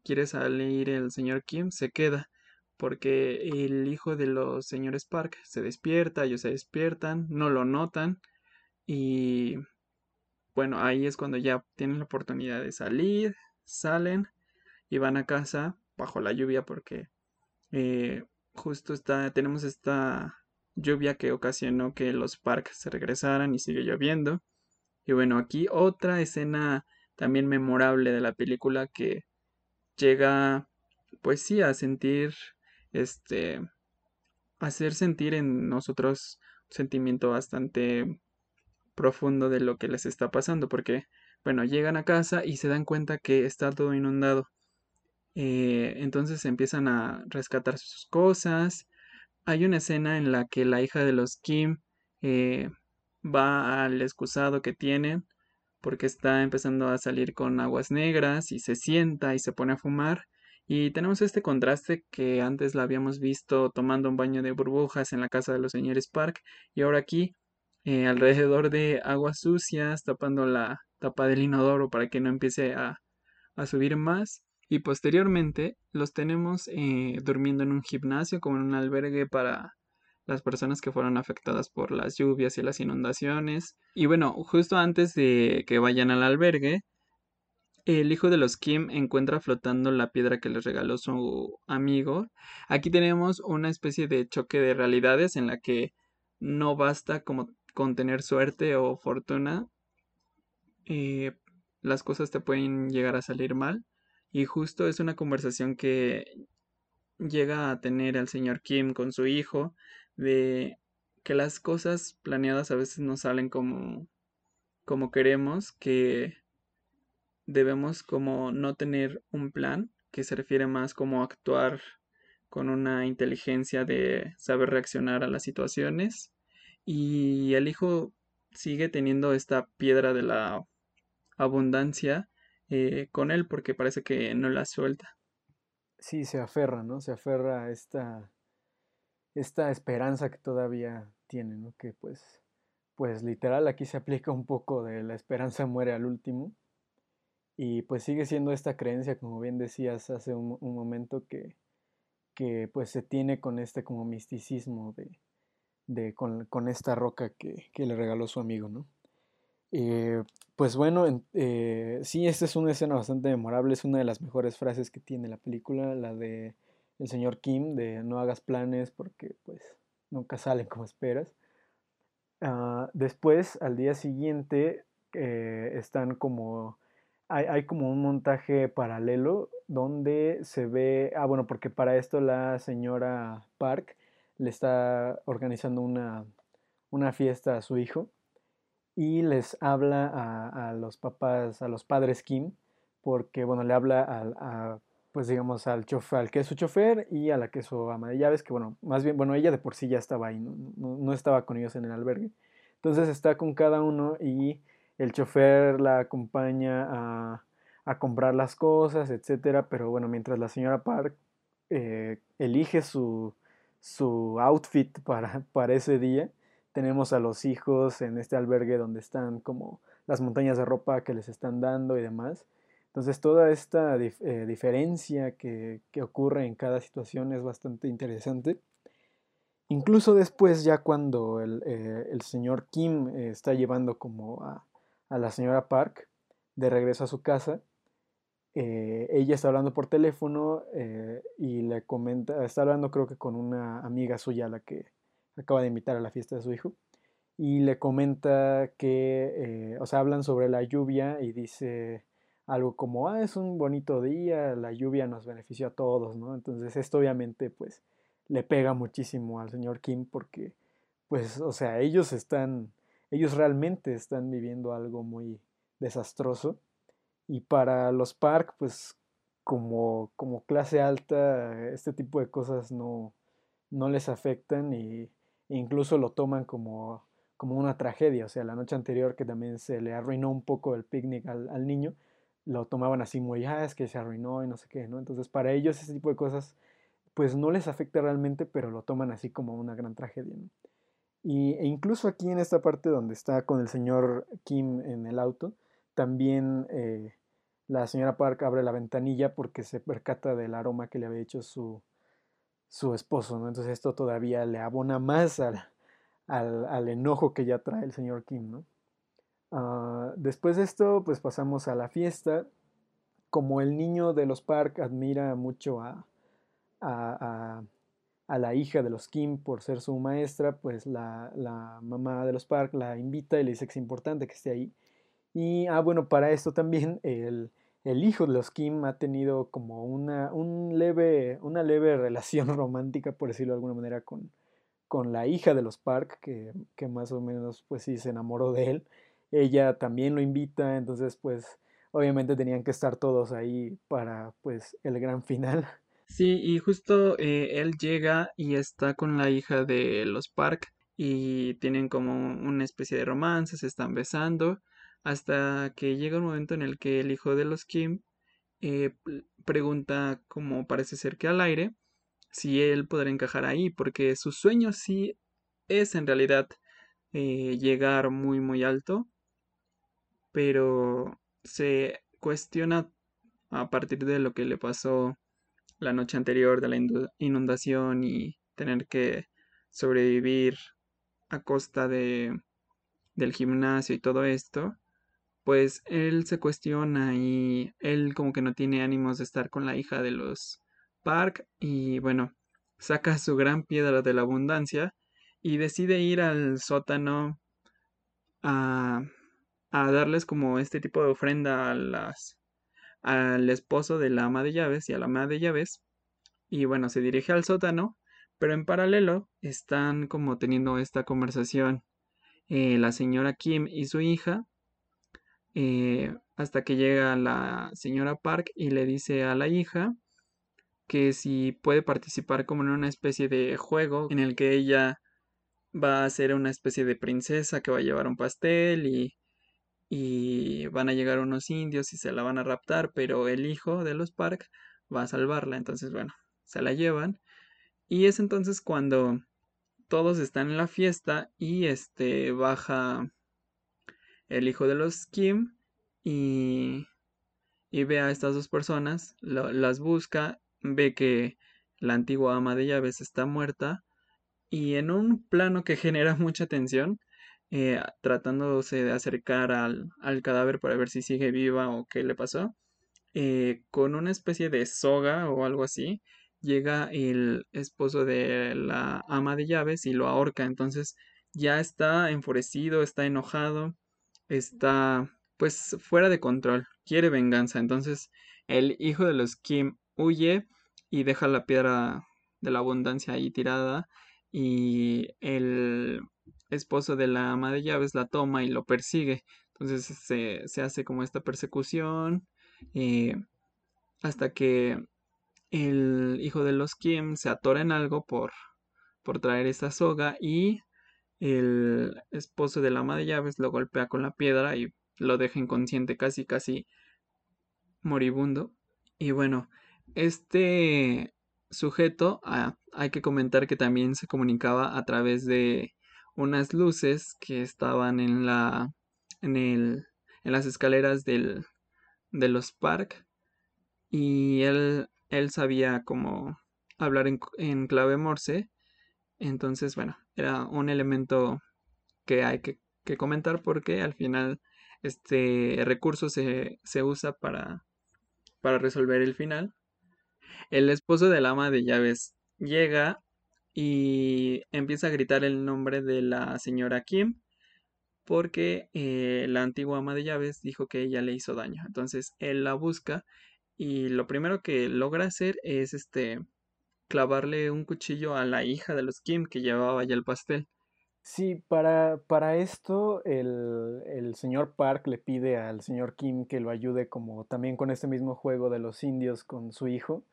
quiere salir el señor Kim, se queda, porque el hijo de los señores Park se despierta, ellos se despiertan, no lo notan, y bueno, ahí es cuando ya tienen la oportunidad de salir, salen y van a casa bajo la lluvia porque eh, justo está, tenemos esta lluvia que ocasionó que los Park se regresaran y sigue lloviendo. Y bueno, aquí otra escena también memorable de la película que llega, pues sí, a sentir, este, hacer sentir en nosotros un sentimiento bastante profundo de lo que les está pasando, porque, bueno, llegan a casa y se dan cuenta que está todo inundado. Eh, entonces empiezan a rescatar sus cosas. Hay una escena en la que la hija de los Kim eh, va al excusado que tienen porque está empezando a salir con aguas negras y se sienta y se pone a fumar. Y tenemos este contraste que antes la habíamos visto tomando un baño de burbujas en la casa de los señores Park y ahora aquí eh, alrededor de aguas sucias tapando la tapa del inodoro para que no empiece a, a subir más. Y posteriormente los tenemos eh, durmiendo en un gimnasio como en un albergue para las personas que fueron afectadas por las lluvias y las inundaciones. Y bueno, justo antes de que vayan al albergue, el hijo de los Kim encuentra flotando la piedra que les regaló su amigo. Aquí tenemos una especie de choque de realidades en la que no basta como con tener suerte o fortuna. Eh, las cosas te pueden llegar a salir mal. Y justo es una conversación que llega a tener el señor Kim con su hijo de que las cosas planeadas a veces no salen como, como queremos, que debemos como no tener un plan, que se refiere más como actuar con una inteligencia de saber reaccionar a las situaciones. Y el hijo sigue teniendo esta piedra de la abundancia eh, con él porque parece que no la suelta. Sí, se aferra, ¿no? Se aferra a esta esta esperanza que todavía tiene, ¿no? Que pues, pues literal aquí se aplica un poco de la esperanza muere al último. Y pues sigue siendo esta creencia, como bien decías hace un, momento, que, que, pues se tiene con este como misticismo de, de con, con, esta roca que, que, le regaló su amigo, ¿no? Eh, pues bueno, eh, sí, esta es una escena bastante memorable, es una de las mejores frases que tiene la película, la de el señor Kim de no hagas planes porque pues nunca salen como esperas. Ah, después, al día siguiente, eh, están como... Hay, hay, como un montaje paralelo donde se ve... Ah, bueno, porque para esto la señora Park le está organizando una, una fiesta a su hijo y les habla a, los papás, a los padres Kim, porque, bueno, le habla a, a pues digamos, al chofer, al que es su chofer y a la que es su ama de llaves, que bueno, más bien, bueno, ella de por sí ya estaba ahí, no, estaba con ellos en el albergue. Entonces está con cada uno y el chofer la acompaña a, a comprar las cosas, etcétera, pero bueno, mientras la señora Park eh, elige su, su outfit para, para ese día. Tenemos a los hijos en este albergue donde están como las montañas de ropa que les están dando y demás. Entonces toda esta eh, diferencia que, ocurre en cada situación es bastante interesante. Incluso después ya cuando el, eh, señor Kim eh, está llevando como a, la señora Park de regreso a su casa, ella está hablando por teléfono y le comenta, está hablando creo que con una amiga suya a la que acaba de invitar a la fiesta de su hijo y le comenta que, o sea, hablan sobre la lluvia y dice algo como, ah, es un bonito día, la lluvia nos benefició a todos, ¿no? Entonces esto obviamente pues le pega muchísimo al señor Kim porque pues, o sea, ellos están, ellos realmente están viviendo algo muy desastroso y para los Park pues como, como clase alta este tipo de cosas no, no les afectan y, incluso lo toman como, como una tragedia, o sea, la noche anterior que también se le arruinó un poco el picnic al, niño, lo tomaban así muy, ah, es que se arruinó y no sé qué, ¿no? Entonces para ellos ese tipo de cosas pues no les afecta realmente, pero lo toman así como una gran tragedia. Y, e incluso aquí en esta parte donde está con el señor Kim en el auto, también eh, la señora Park abre la ventanilla porque se percata del aroma que le había hecho su, su esposo, ¿no? Entonces esto todavía le abona más al, al, enojo que ya trae el señor Kim. Ah, después de esto, pues pasamos a la fiesta. Como el niño de los Park admira mucho a, a, la hija de los Kim por ser su maestra, pues la, mamá de los Park la invita y le dice que es importante que esté ahí. Y, ah, bueno, para esto también el, hijo de los Kim ha tenido como una, un leve, una leve relación romántica, por decirlo de alguna manera, con, con la hija de los Park, que, que más o menos, pues sí, se enamoró de él ella también lo invita, entonces pues obviamente tenían que estar todos ahí para pues el gran final. Sí, y justo eh, él llega y está con la hija de los Park y tienen como una especie de romance, se están besando, hasta que llega un momento en el que el hijo de los Kim eh, pregunta, como parece ser que al aire, si él podrá encajar ahí, porque su sueño sí es en realidad eh, llegar muy muy alto pero se cuestiona a partir de lo que le pasó la noche anterior de la inundación y tener que sobrevivir a costa de del gimnasio y todo esto, pues él se cuestiona y él como que no tiene ánimos de estar con la hija de los Park y bueno, saca su gran piedra de la abundancia y decide ir al sótano a a darles como este tipo de ofrenda a las al esposo de la ama de llaves y a la ama de llaves y bueno se dirige al sótano pero en paralelo están como teniendo esta conversación eh, la señora Kim y su hija eh, hasta que llega la señora Park y le dice a la hija que si puede participar como en una especie de juego en el que ella va a ser una especie de princesa que va a llevar un pastel y y van a llegar unos indios y se la van a raptar, pero el hijo de los Park va a salvarla, entonces bueno, se la llevan. Y es entonces cuando todos están en la fiesta y este baja el hijo de los Kim y, y ve a estas dos personas, las busca, ve que la antigua ama de llaves está muerta y en un plano que genera mucha tensión, eh, tratándose de acercar al, cadáver para ver si sigue viva o qué le pasó. Eh, con una especie de soga o algo así, llega el esposo de la ama de llaves y lo ahorca. Entonces ya está enfurecido, está enojado, está pues fuera de control, quiere venganza. Entonces el hijo de los Kim huye y deja la piedra de la abundancia ahí tirada y el esposo de la ama de llaves la toma y lo persigue. Entonces se, hace como esta persecución eh, hasta que el hijo de los Kim se atora en algo por, por traer esa soga y el esposo de la ama de llaves lo golpea con la piedra y lo deja inconsciente casi casi moribundo. Y bueno, este sujeto hay que comentar que también se comunicaba a través de unas luces que estaban en la en el en las escaleras del de los Park y él él sabía cómo hablar en, en clave Morse entonces bueno era un elemento que hay que, que comentar porque al final este recurso se, se usa para, para resolver el final. El esposo del ama de llaves llega y empieza a gritar el nombre de la señora Kim porque eh, la antigua ama de llaves dijo que ella le hizo daño. Entonces él la busca y lo primero que logra hacer es este clavarle un cuchillo a la hija de los Kim que llevaba ya el pastel. Sí, para, para esto el, el señor Park le pide al señor Kim que lo ayude como también con este mismo juego de los indios con su hijo.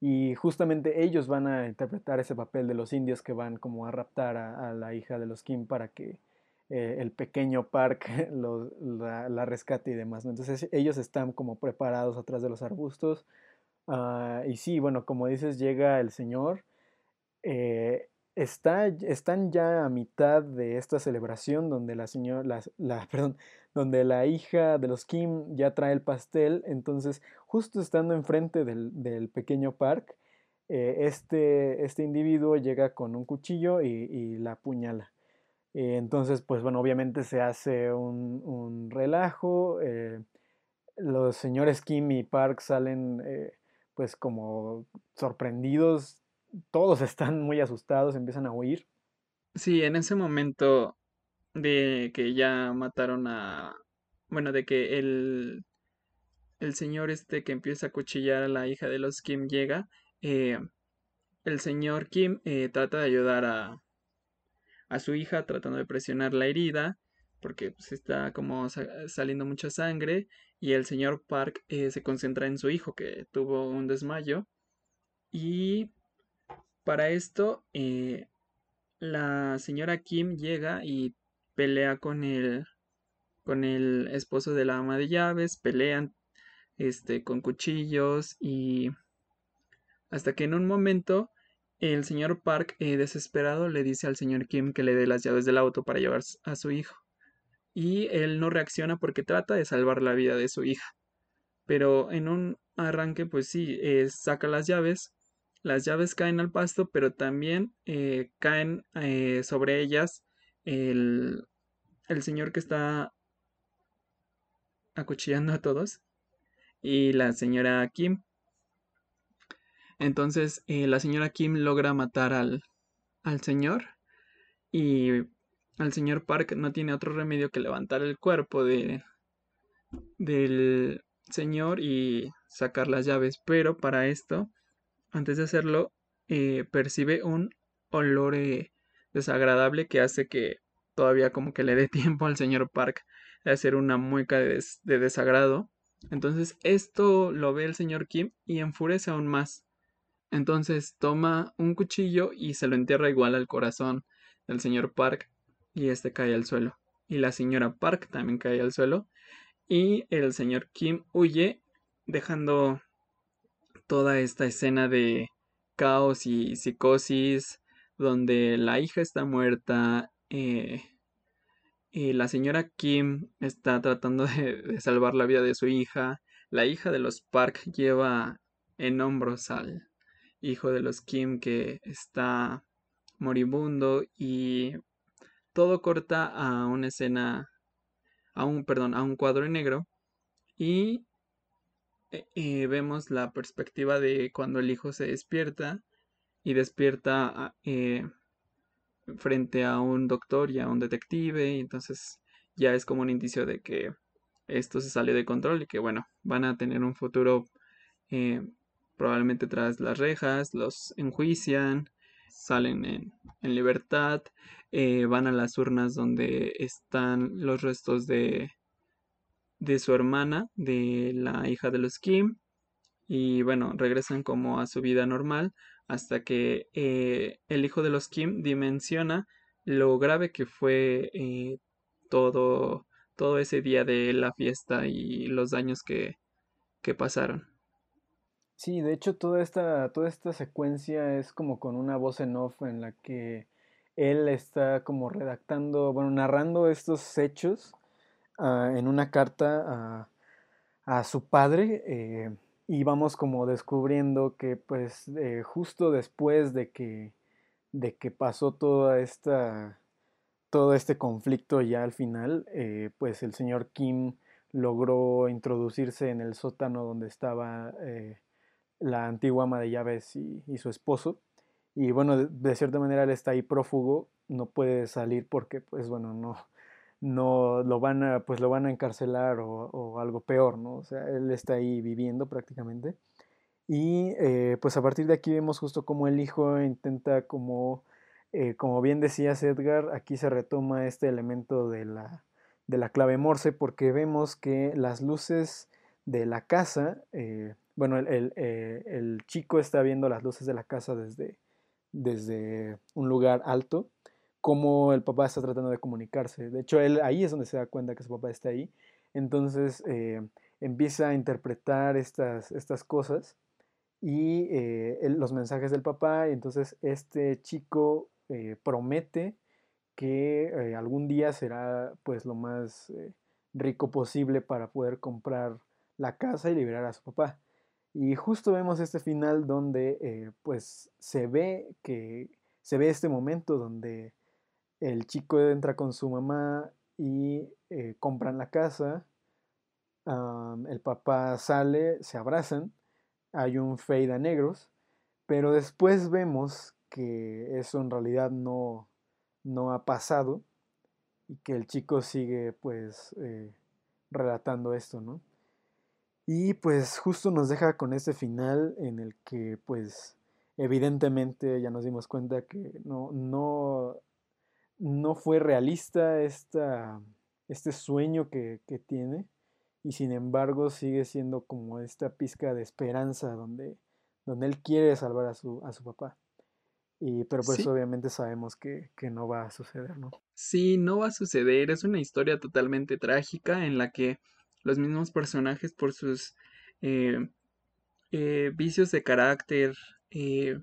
Y justamente ellos van a interpretar ese papel de los indios que van como a raptar a, la hija de los Kim para que eh, el pequeño Park lo, la, rescate y demás. Entonces ellos están como preparados atrás de los arbustos. Uh, y sí, bueno, como dices, llega el señor. Eh, está, están ya a mitad de esta celebración donde la señora, la, la, perdón, donde la hija de los Kim ya trae el pastel, entonces justo estando enfrente del, del pequeño Park, eh, este, este individuo llega con un cuchillo y, la apuñala. Eh, entonces, pues bueno, obviamente se hace un, un relajo, los señores Kim y Park salen pues como sorprendidos todos están muy asustados, empiezan a huir. Sí, en ese momento de que ya mataron a... Bueno, de que el, el señor este que empieza a cuchillar a la hija de los Kim llega, eh, el señor Kim eh, trata de ayudar a, a su hija tratando de presionar la herida porque pues, está como saliendo mucha sangre y el señor Park eh, se concentra en su hijo que tuvo un desmayo y para esto, eh, la señora Kim llega y pelea con el, con el esposo de la ama de llaves, pelean este, con cuchillos y hasta que en un momento el señor Park, eh, desesperado, le dice al señor Kim que le dé las llaves del auto para llevar a su hijo. Y él no reacciona porque trata de salvar la vida de su hija. Pero en un arranque, pues sí, eh, saca las llaves las llaves caen al pasto, pero también eh, caen eh, sobre ellas el, el señor que está acuchillando a todos y la señora Kim. Entonces la señora Kim logra matar al, al señor y al señor Park no tiene otro remedio que levantar el cuerpo de, del señor y sacar las llaves, pero para esto antes de hacerlo, eh, percibe un olor eh, desagradable que hace que todavía como que le dé tiempo al señor Park de hacer una mueca de, de desagrado. Entonces esto lo ve el señor Kim y enfurece aún más. Entonces toma un cuchillo y se lo entierra igual al corazón del señor Park y este cae al suelo. Y la señora Park también cae al suelo. Y el señor Kim huye dejando toda esta escena de caos y psicosis, donde la hija está muerta, eh, y la señora Kim está tratando de, de, salvar la vida de su hija, la hija de los Park lleva en hombros al hijo de los Kim que está moribundo y todo corta a una escena, a un, perdón, a un cuadro en negro y eh, vemos la perspectiva de cuando el hijo se despierta y despierta eh, frente a un doctor y a un detective y entonces ya es como un indicio de que esto se salió de control y que bueno van a tener un futuro eh, probablemente tras las rejas los enjuician salen en, en libertad eh, van a las urnas donde están los restos de de su hermana, de la hija de los Kim, y bueno, regresan como a su vida normal hasta que eh, el hijo de los Kim dimensiona lo grave que fue eh, todo, todo ese día de la fiesta y los daños que, que pasaron. Sí, de hecho toda esta, toda esta secuencia es como con una voz en off en la que él está como redactando, bueno, narrando estos hechos ah, en una carta a, su padre eh, y vamos como descubriendo que pues eh, justo después de que, de que pasó toda esta, todo este conflicto ya al final, eh, pues el señor Kim logró introducirse en el sótano donde estaba la antigua ama de llaves y su esposo. Y bueno, de, cierta manera él está ahí prófugo, no puede salir porque pues bueno, no, no lo van a, pues lo van a encarcelar o, o algo peor, ¿no? O sea, él está ahí viviendo prácticamente. Y eh, pues a partir de aquí vemos justo como el hijo intenta como, eh, como bien decías Edgar, aquí se retoma este elemento de la, de la clave Morse porque vemos que las luces de la casa, eh, bueno, el, eh, el, chico está viendo las luces de la casa desde, desde un lugar alto, como el papá está tratando de comunicarse. De hecho, él ahí es donde se da cuenta que su papá está ahí. Entonces eh, empieza a interpretar estas, estas cosas y eh, los mensajes del papá. Y entonces este chico eh, promete que algún día será pues lo más rico posible para poder comprar la casa y liberar a su papá. Y justo vemos este final donde eh, pues se ve que se ve este momento donde el chico entra con su mamá y eh, compran la casa, el papá sale, se abrazan, hay un fade a negros, pero después vemos que eso en realidad no, no ha pasado y que el chico sigue pues eh, relatando esto, ¿no? Y pues justo nos deja con ese final en el que pues evidentemente ya nos dimos cuenta que no, no, no fue realista esta, este sueño que, que, tiene y sin embargo sigue siendo como esta pizca de esperanza donde, donde él quiere salvar a su, a su papá. Y, pero pues sí. obviamente sabemos que, que, no va a suceder, ¿no? Sí, no va a suceder. Es una historia totalmente trágica en la que los mismos personajes por sus eh, eh, vicios de carácter eh,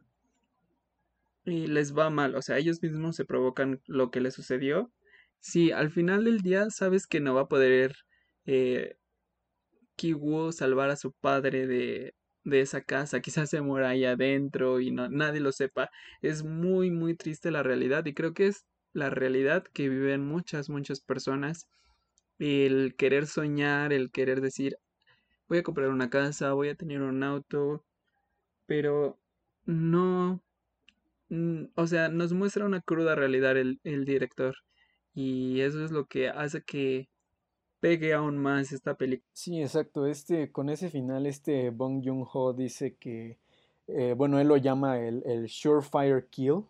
les va mal, o sea, ellos mismos se provocan lo que les sucedió. Si al final del día sabes que no va a poder Kiwoo salvar a su padre de, de esa casa, quizás se muera ahí adentro y no, nadie lo sepa, es muy, muy triste la realidad y creo que es la realidad que viven muchas, muchas personas el querer soñar, el querer decir, voy a comprar una casa, voy a tener un auto, pero no, mm, o sea, nos muestra una cruda realidad el, el director y eso es lo que hace que pegue aún más esta película. Sí, exacto, este, con ese final, este Bong Joon-ho dice que, eh, bueno, él lo llama el, el surefire kill,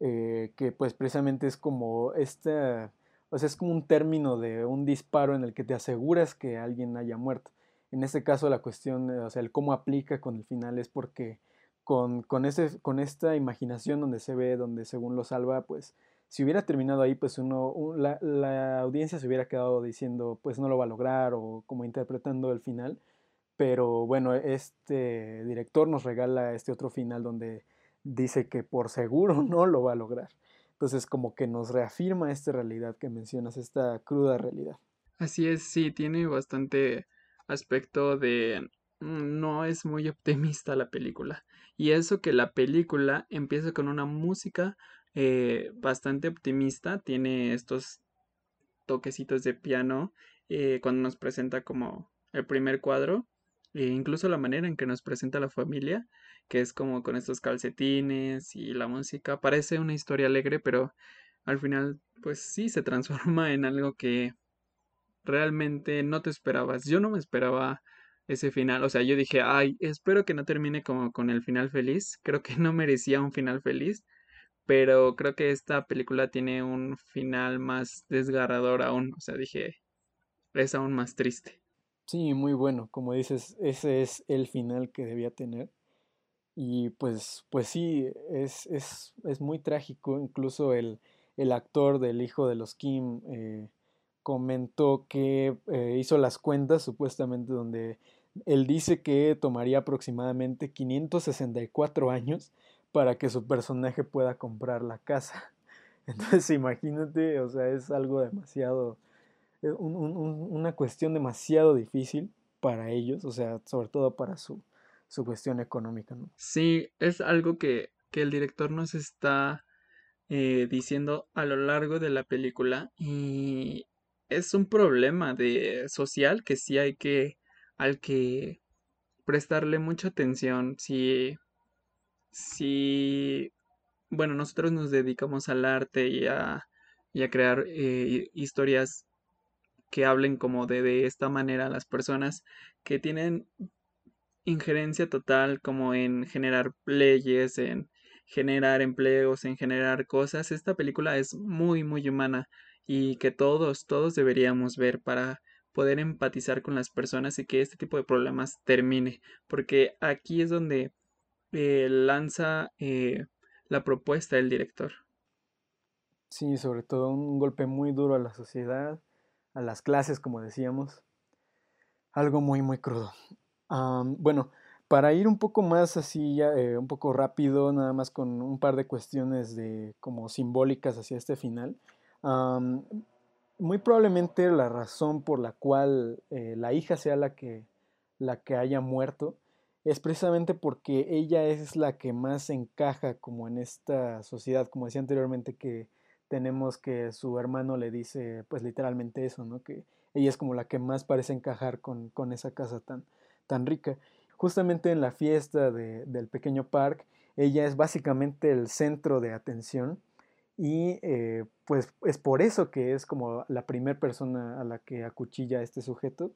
eh, que pues precisamente es como esta o sea, es como un término de un disparo en el que te aseguras que alguien haya muerto. En este caso la cuestión, o sea, el cómo aplica con el final es porque con, con, ese, con esta imaginación donde se ve, donde según lo salva, pues si hubiera terminado ahí, pues uno, un, la, la, audiencia se hubiera quedado diciendo, pues no lo va a lograr o como interpretando el final. Pero bueno, este director nos regala este otro final donde dice que por seguro no lo va a lograr. Entonces como que nos reafirma esta realidad que mencionas, esta cruda realidad. Así es, sí, tiene bastante aspecto de mm, no es muy optimista la película. Y eso que la película empieza con una música eh, bastante optimista, tiene estos toquecitos de piano eh, cuando nos presenta como el primer cuadro, e incluso la manera en que nos presenta la familia, que es como con estos calcetines y la música, parece una historia alegre, pero al final pues sí se transforma en algo que realmente no te esperabas. Yo no me esperaba ese final, o sea, yo dije, ay, espero que no termine como con el final feliz, creo que no merecía un final feliz, pero creo que esta película tiene un final más desgarrador aún, o sea, dije, es aún más triste. Sí, muy bueno, como dices, ese es el final que debía tener. Y pues, pues sí, es, es, es muy trágico, incluso el, el, actor del hijo de los Kim eh, comentó que eh, hizo las cuentas supuestamente donde Él dice que tomaría aproximadamente 564 años para que su personaje pueda comprar la casa. Entonces imagínate, o sea, es algo demasiado, eh, una cuestión demasiado difícil para ellos, o sea, sobre todo para su, su cuestión económica, ¿no? Sí, es algo que, que el director nos está eh, diciendo a lo largo de la película y es un problema de social que sí hay que al que prestarle mucha atención si si bueno nosotros nos dedicamos al arte y a, y a crear eh, historias que hablen como de, de esta manera a las personas que tienen injerencia total como en generar leyes, en generar empleos, en generar cosas. Esta película es muy, muy humana y que todos, todos deberíamos ver para poder empatizar con las personas y que este tipo de problemas termine. Porque aquí es donde eh, lanza eh, la propuesta del director. Sí, sobre todo un golpe muy duro a la sociedad, a las clases, como decíamos. Algo muy, muy crudo. Bueno, para ir un poco más así, eh, un poco rápido, nada más con un par de cuestiones de como simbólicas hacia este final. muy probablemente la razón por la cual eh, la hija sea la que, la que haya muerto es precisamente porque ella es la que más encaja como en esta sociedad, como decía anteriormente que tenemos que su hermano le dice pues literalmente eso, ¿no? Que ella es como la que más parece encajar con, con esa casa tan, tan rica. Justamente en la fiesta de, del pequeño park, ella es básicamente el centro de atención y eh, pues es por eso que es como la primera persona a la que acuchilla este sujeto.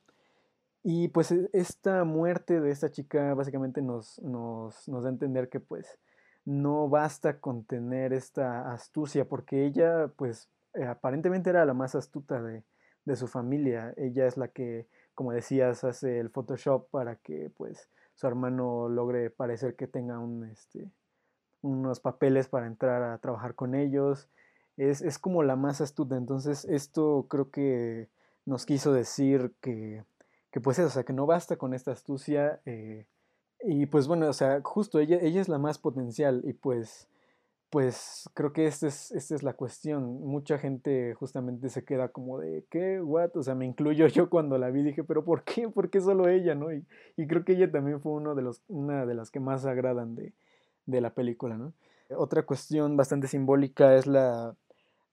Y pues e, esta muerte de esta chica básicamente nos, nos, nos da a entender que pues no basta con tener esta astucia, porque ella pues eh, aparentemente era la más astuta de, de su familia. Ella es la que como decías, hace el Photoshop para que pues su hermano logre parecer que tenga este, unos papeles para entrar a trabajar con ellos. Es, es, como la más astuta. Entonces, esto creo que nos quiso decir que, que pues eso, o sea, que no basta con esta astucia. Eh, y pues bueno, o sea, justo ella, ella es la más potencial y pues pues creo que esta es, esta es la cuestión. Mucha gente justamente se queda como de, ¿qué? ¿What? O sea, me incluyo yo cuando la vi, dije, ¿pero por qué? ¿Por qué solo ella, no? Y, creo que ella también fue uno de los, una de las que más agradan de, de la película, ¿no? Otra cuestión bastante simbólica es la,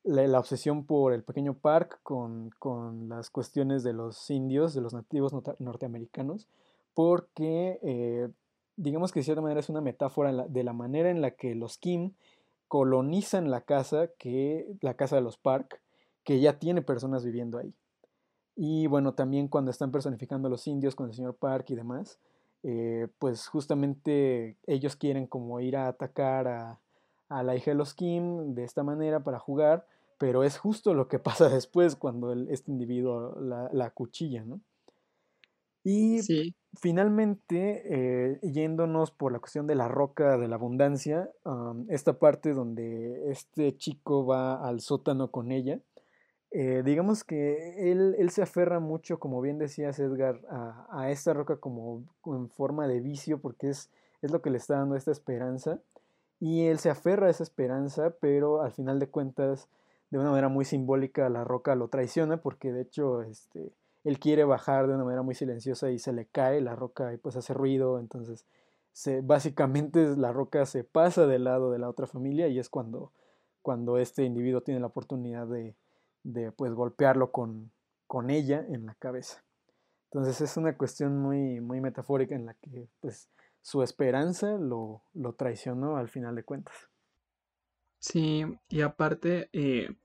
la, obsesión por el pequeño park con, con, las cuestiones de los indios, de los nativos norteamericanos, porque eh, digamos que de cierta manera es una metáfora de la manera en la que los Kim colonizan la casa, que, la casa de los Park, que ya tiene personas viviendo ahí. Y bueno, también cuando están personificando a los indios con el señor Park y demás, eh, pues justamente ellos quieren como ir a atacar a, la hija de los Kim de esta manera para jugar, pero es justo lo que pasa después cuando este individuo la, la cuchilla, ¿no? Y finalmente, eh, yéndonos por la cuestión de la roca de la abundancia, esta parte donde este chico va al sótano con ella, eh, digamos que él, él, se aferra mucho, como bien decías Edgar, a, a, esta roca como en forma de vicio, porque es, es lo que le está dando esta esperanza. Y él se aferra a esa esperanza, pero al final de cuentas, de una manera muy simbólica, la roca lo traiciona, porque de hecho, este, él quiere bajar de una manera muy silenciosa y se le cae la roca y pues hace ruido, entonces se, básicamente la roca se pasa del lado de la otra familia y es cuando, cuando este individuo tiene la oportunidad de, de pues golpearlo con, con ella en la cabeza. Entonces es una cuestión muy, muy metafórica en la que pues su esperanza lo, lo traicionó al final de cuentas. Sí, y aparte, eh,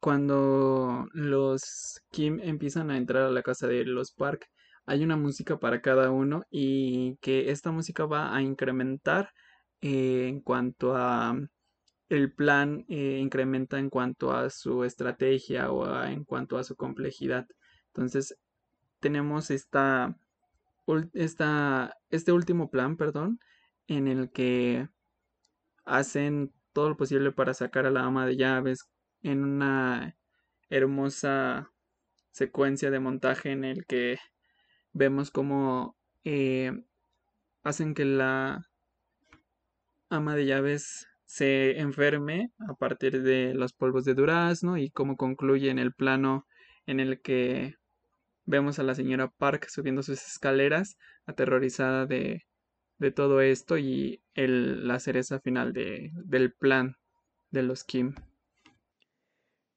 cuando los Kim empiezan a entrar a la casa de los Park, hay una música para cada uno y que esta música va a incrementar eh, en cuanto a el plan eh, incrementa en cuanto a su estrategia o en cuanto a su complejidad. Entonces tenemos esta, esta, este último plan, perdón, en el que hacen todo lo posible para sacar a la ama de llaves, en una hermosa secuencia de montaje en el que vemos cómo eh, hacen que la ama de llaves se enferme a partir de los polvos de durazno y cómo concluye en el plano en el que vemos a la señora Park subiendo sus escaleras, aterrorizada de, de todo esto y el, la cereza final de, del plan de los Kim.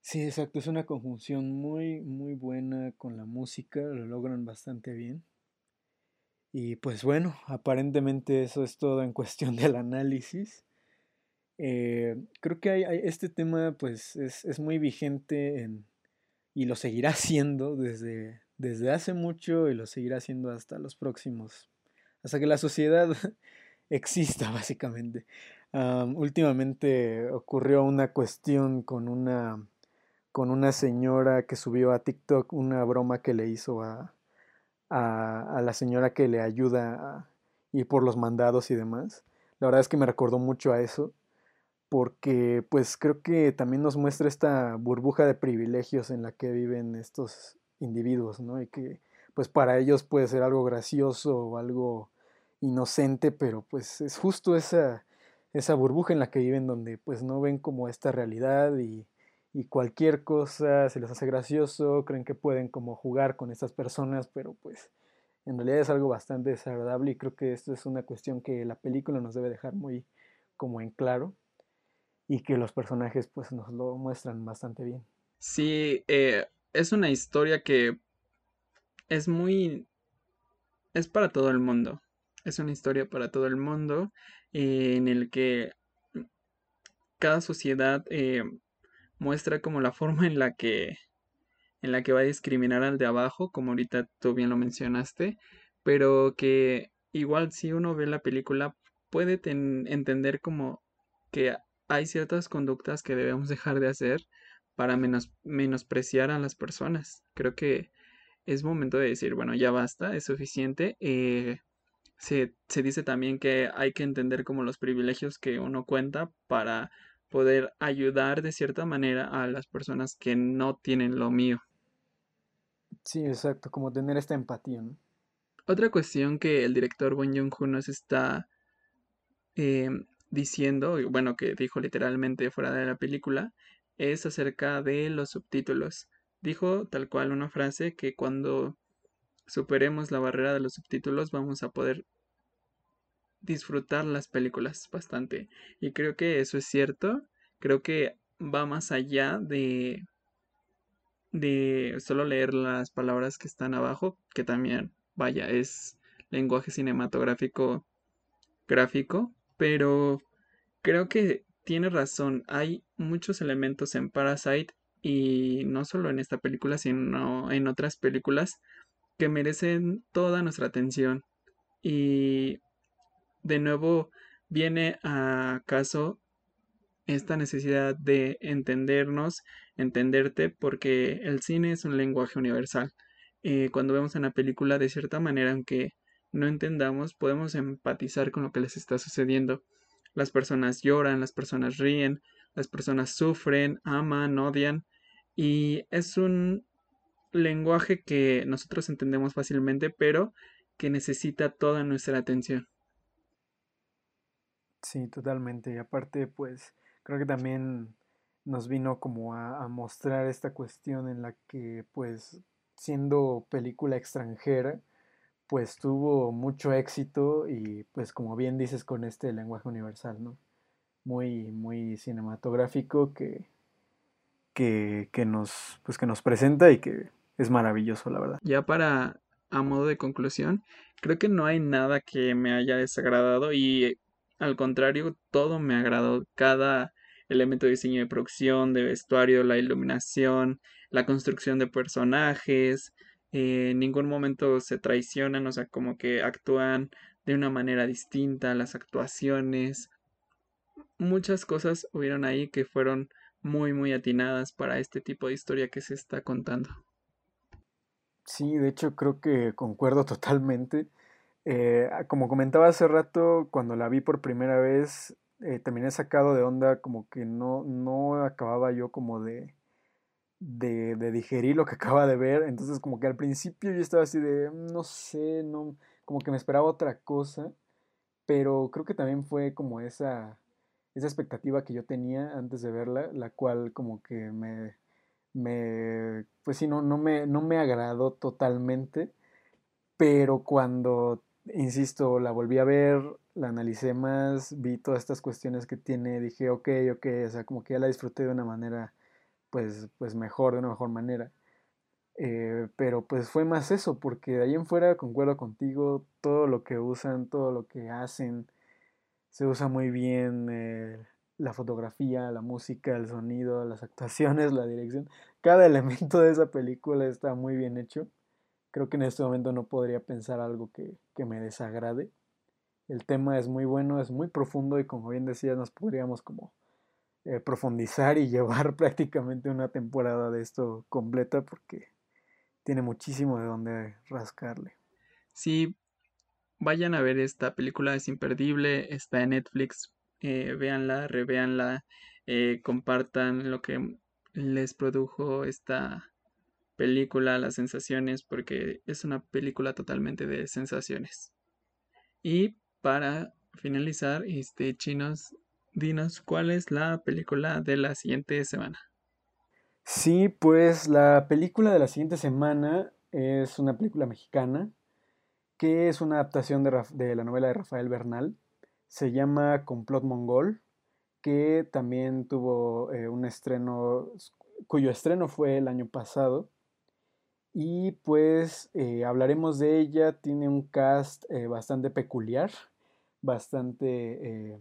Sí, exacto, es una conjunción muy, muy buena con la música, lo logran bastante bien. Y pues bueno, aparentemente eso es todo en cuestión del análisis. Eh, creo que hay, este tema pues es, es muy vigente en, y lo seguirá siendo desde, desde hace mucho y lo seguirá haciendo hasta los próximos, hasta que la sociedad exista básicamente. últimamente ocurrió una cuestión con una, con una señora que subió a TikTok una broma que le hizo a, a, la señora que le ayuda a ir por los mandados y demás. La verdad es que me recordó mucho a eso porque pues creo que también nos muestra esta burbuja de privilegios en la que viven estos individuos, ¿no? Y que pues para ellos puede ser algo gracioso o algo inocente, pero pues es justo esa, esa burbuja en la que viven donde pues no ven como esta realidad y, y cualquier cosa se les hace gracioso, creen que pueden como jugar con estas personas, pero pues en realidad es algo bastante desagradable y creo que esto es una cuestión que la película nos debe dejar muy como en claro y que los personajes pues nos lo muestran bastante bien. Sí, eh, es una historia que es muy... es para todo el mundo. Es una historia para todo el mundo eh, en el que cada sociedad eh, muestra como la forma en la que en la que va a discriminar al de abajo, como ahorita tú bien lo mencionaste, pero que igual si uno ve la película puede entender como que hay ciertas conductas que debemos dejar de hacer para menos, menospreciar a las personas. Creo que es momento de decir, bueno, ya basta, es suficiente. Eh, se, se, dice también que hay que entender como los privilegios que uno cuenta para poder ayudar de cierta manera a las personas que no tienen lo mío. Sí, exacto, como tener esta empatía. Otra cuestión que el director Bon Joon-ho nos está eh, diciendo, bueno, que dijo literalmente fuera de la película, es acerca de los subtítulos. Dijo tal cual una frase que cuando superemos la barrera de los subtítulos vamos a poder disfrutar las películas bastante. Y creo que eso es cierto. Creo que va más allá de de solo leer las palabras que están abajo, que también, vaya, es lenguaje cinematográfico gráfico, pero creo que tiene razón. Hay muchos elementos en Parasite y no solo en esta película, sino en otras películas que merecen toda nuestra atención. Y de nuevo viene a caso esta necesidad de entendernos, entenderte, porque el cine es un lenguaje universal. Eh, cuando vemos una película, de cierta manera, aunque no entendamos, podemos empatizar con lo que les está sucediendo. Las personas lloran, las personas ríen, las personas sufren, aman, odian, y es un lenguaje que nosotros entendemos fácilmente, pero que necesita toda nuestra atención. Sí, totalmente. Y aparte, pues, creo que también nos vino como a, mostrar esta cuestión en la que, pues, siendo película extranjera, pues tuvo mucho éxito y pues como bien dices con este lenguaje universal, ¿no? Muy, muy cinematográfico que, que, que, nos, pues que nos presenta y que es maravilloso, la verdad. Ya para, a modo de conclusión, creo que no hay nada que me haya desagradado y al contrario, todo me agradó. Cada elemento de diseño de producción, de vestuario, la iluminación, la construcción de personajes, eh, en ningún momento se traicionan, o sea, como que actúan de una manera distinta, las actuaciones, muchas cosas hubieron ahí que fueron muy, muy atinadas para este tipo de historia que se está contando. Sí, de hecho creo que concuerdo totalmente. Eh, como comentaba hace rato, cuando la vi por primera vez, eh, también he sacado de onda como que no, no acababa yo como de, de, de, digerir lo que acaba de ver. Entonces como que al principio yo estaba así de, mm, no sé, no, como que me esperaba otra cosa. Pero creo que también fue como esa, esa expectativa que yo tenía antes de verla, la cual como que me, me pues sí, no, no, me, no me agradó totalmente. Pero cuando, insisto, la volví a ver, la analicé más, vi todas estas cuestiones que tiene, dije, ok, ok, o sea, como que ya la disfruté de una manera, pues, pues mejor, de una mejor manera. Eh, pero pues fue más eso, porque de ahí en fuera concuerdo contigo, todo lo que usan, todo lo que hacen, se usa muy bien eh, la fotografía, la música, el sonido, las actuaciones, la dirección. Cada elemento de esa película está muy bien hecho. Creo que en este momento no podría pensar algo que, que me desagrade. El tema es muy bueno, es muy profundo y como bien decías, nos podríamos como eh, profundizar y llevar prácticamente una temporada de esto completa porque tiene muchísimo de donde rascarle. Sí, vayan a ver esta película, es imperdible, está en Netflix, eh, véanla, revéanla, eh, compartan lo que les produjo esta película, las sensaciones, porque es una película totalmente de sensaciones. Y para finalizar, este, chinos, dinos cuál es la película de la siguiente semana. Sí, pues la película de la siguiente semana es una película mexicana que es una adaptación de, la novela de Rafael Bernal. Se llama Complot Mongol, que también tuvo eh, un estreno, cuyo estreno fue el año pasado. Y pues eh, hablaremos de ella, tiene un cast eh, bastante peculiar bastante eh,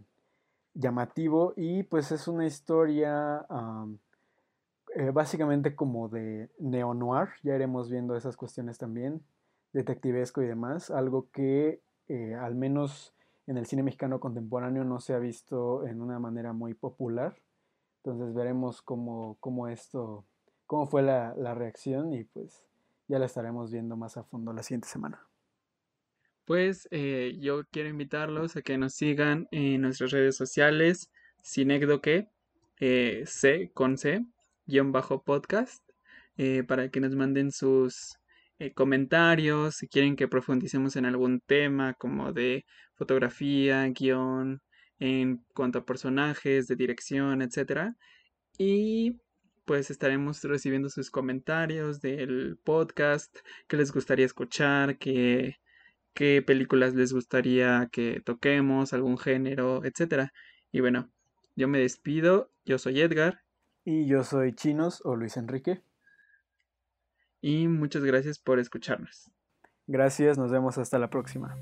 llamativo y pues es una historia básicamente como de neo-noir, ya iremos viendo esas cuestiones también, detectivesco y demás, algo que al menos en el cine mexicano contemporáneo no se ha visto en una manera muy popular. Entonces veremos cómo, cómo esto, cómo fue la, la reacción y pues ya la estaremos viendo más a fondo la siguiente semana pues eh, yo quiero invitarlos a que nos sigan en nuestras redes sociales, Cinecdoque, eh, C con C, guion bajo podcast, eh, para que nos manden sus eh, comentarios, si quieren que profundicemos en algún tema como de fotografía, guion, en cuanto a personajes, de dirección, etc. Y pues estaremos recibiendo sus comentarios del podcast, que les gustaría escuchar, que qué películas les gustaría que toquemos, algún género, etcétera. Y bueno, yo me despido, yo soy Edgar. Y yo soy Chinos o Luis Enrique. Y muchas gracias por escucharnos. Gracias, nos vemos hasta la próxima.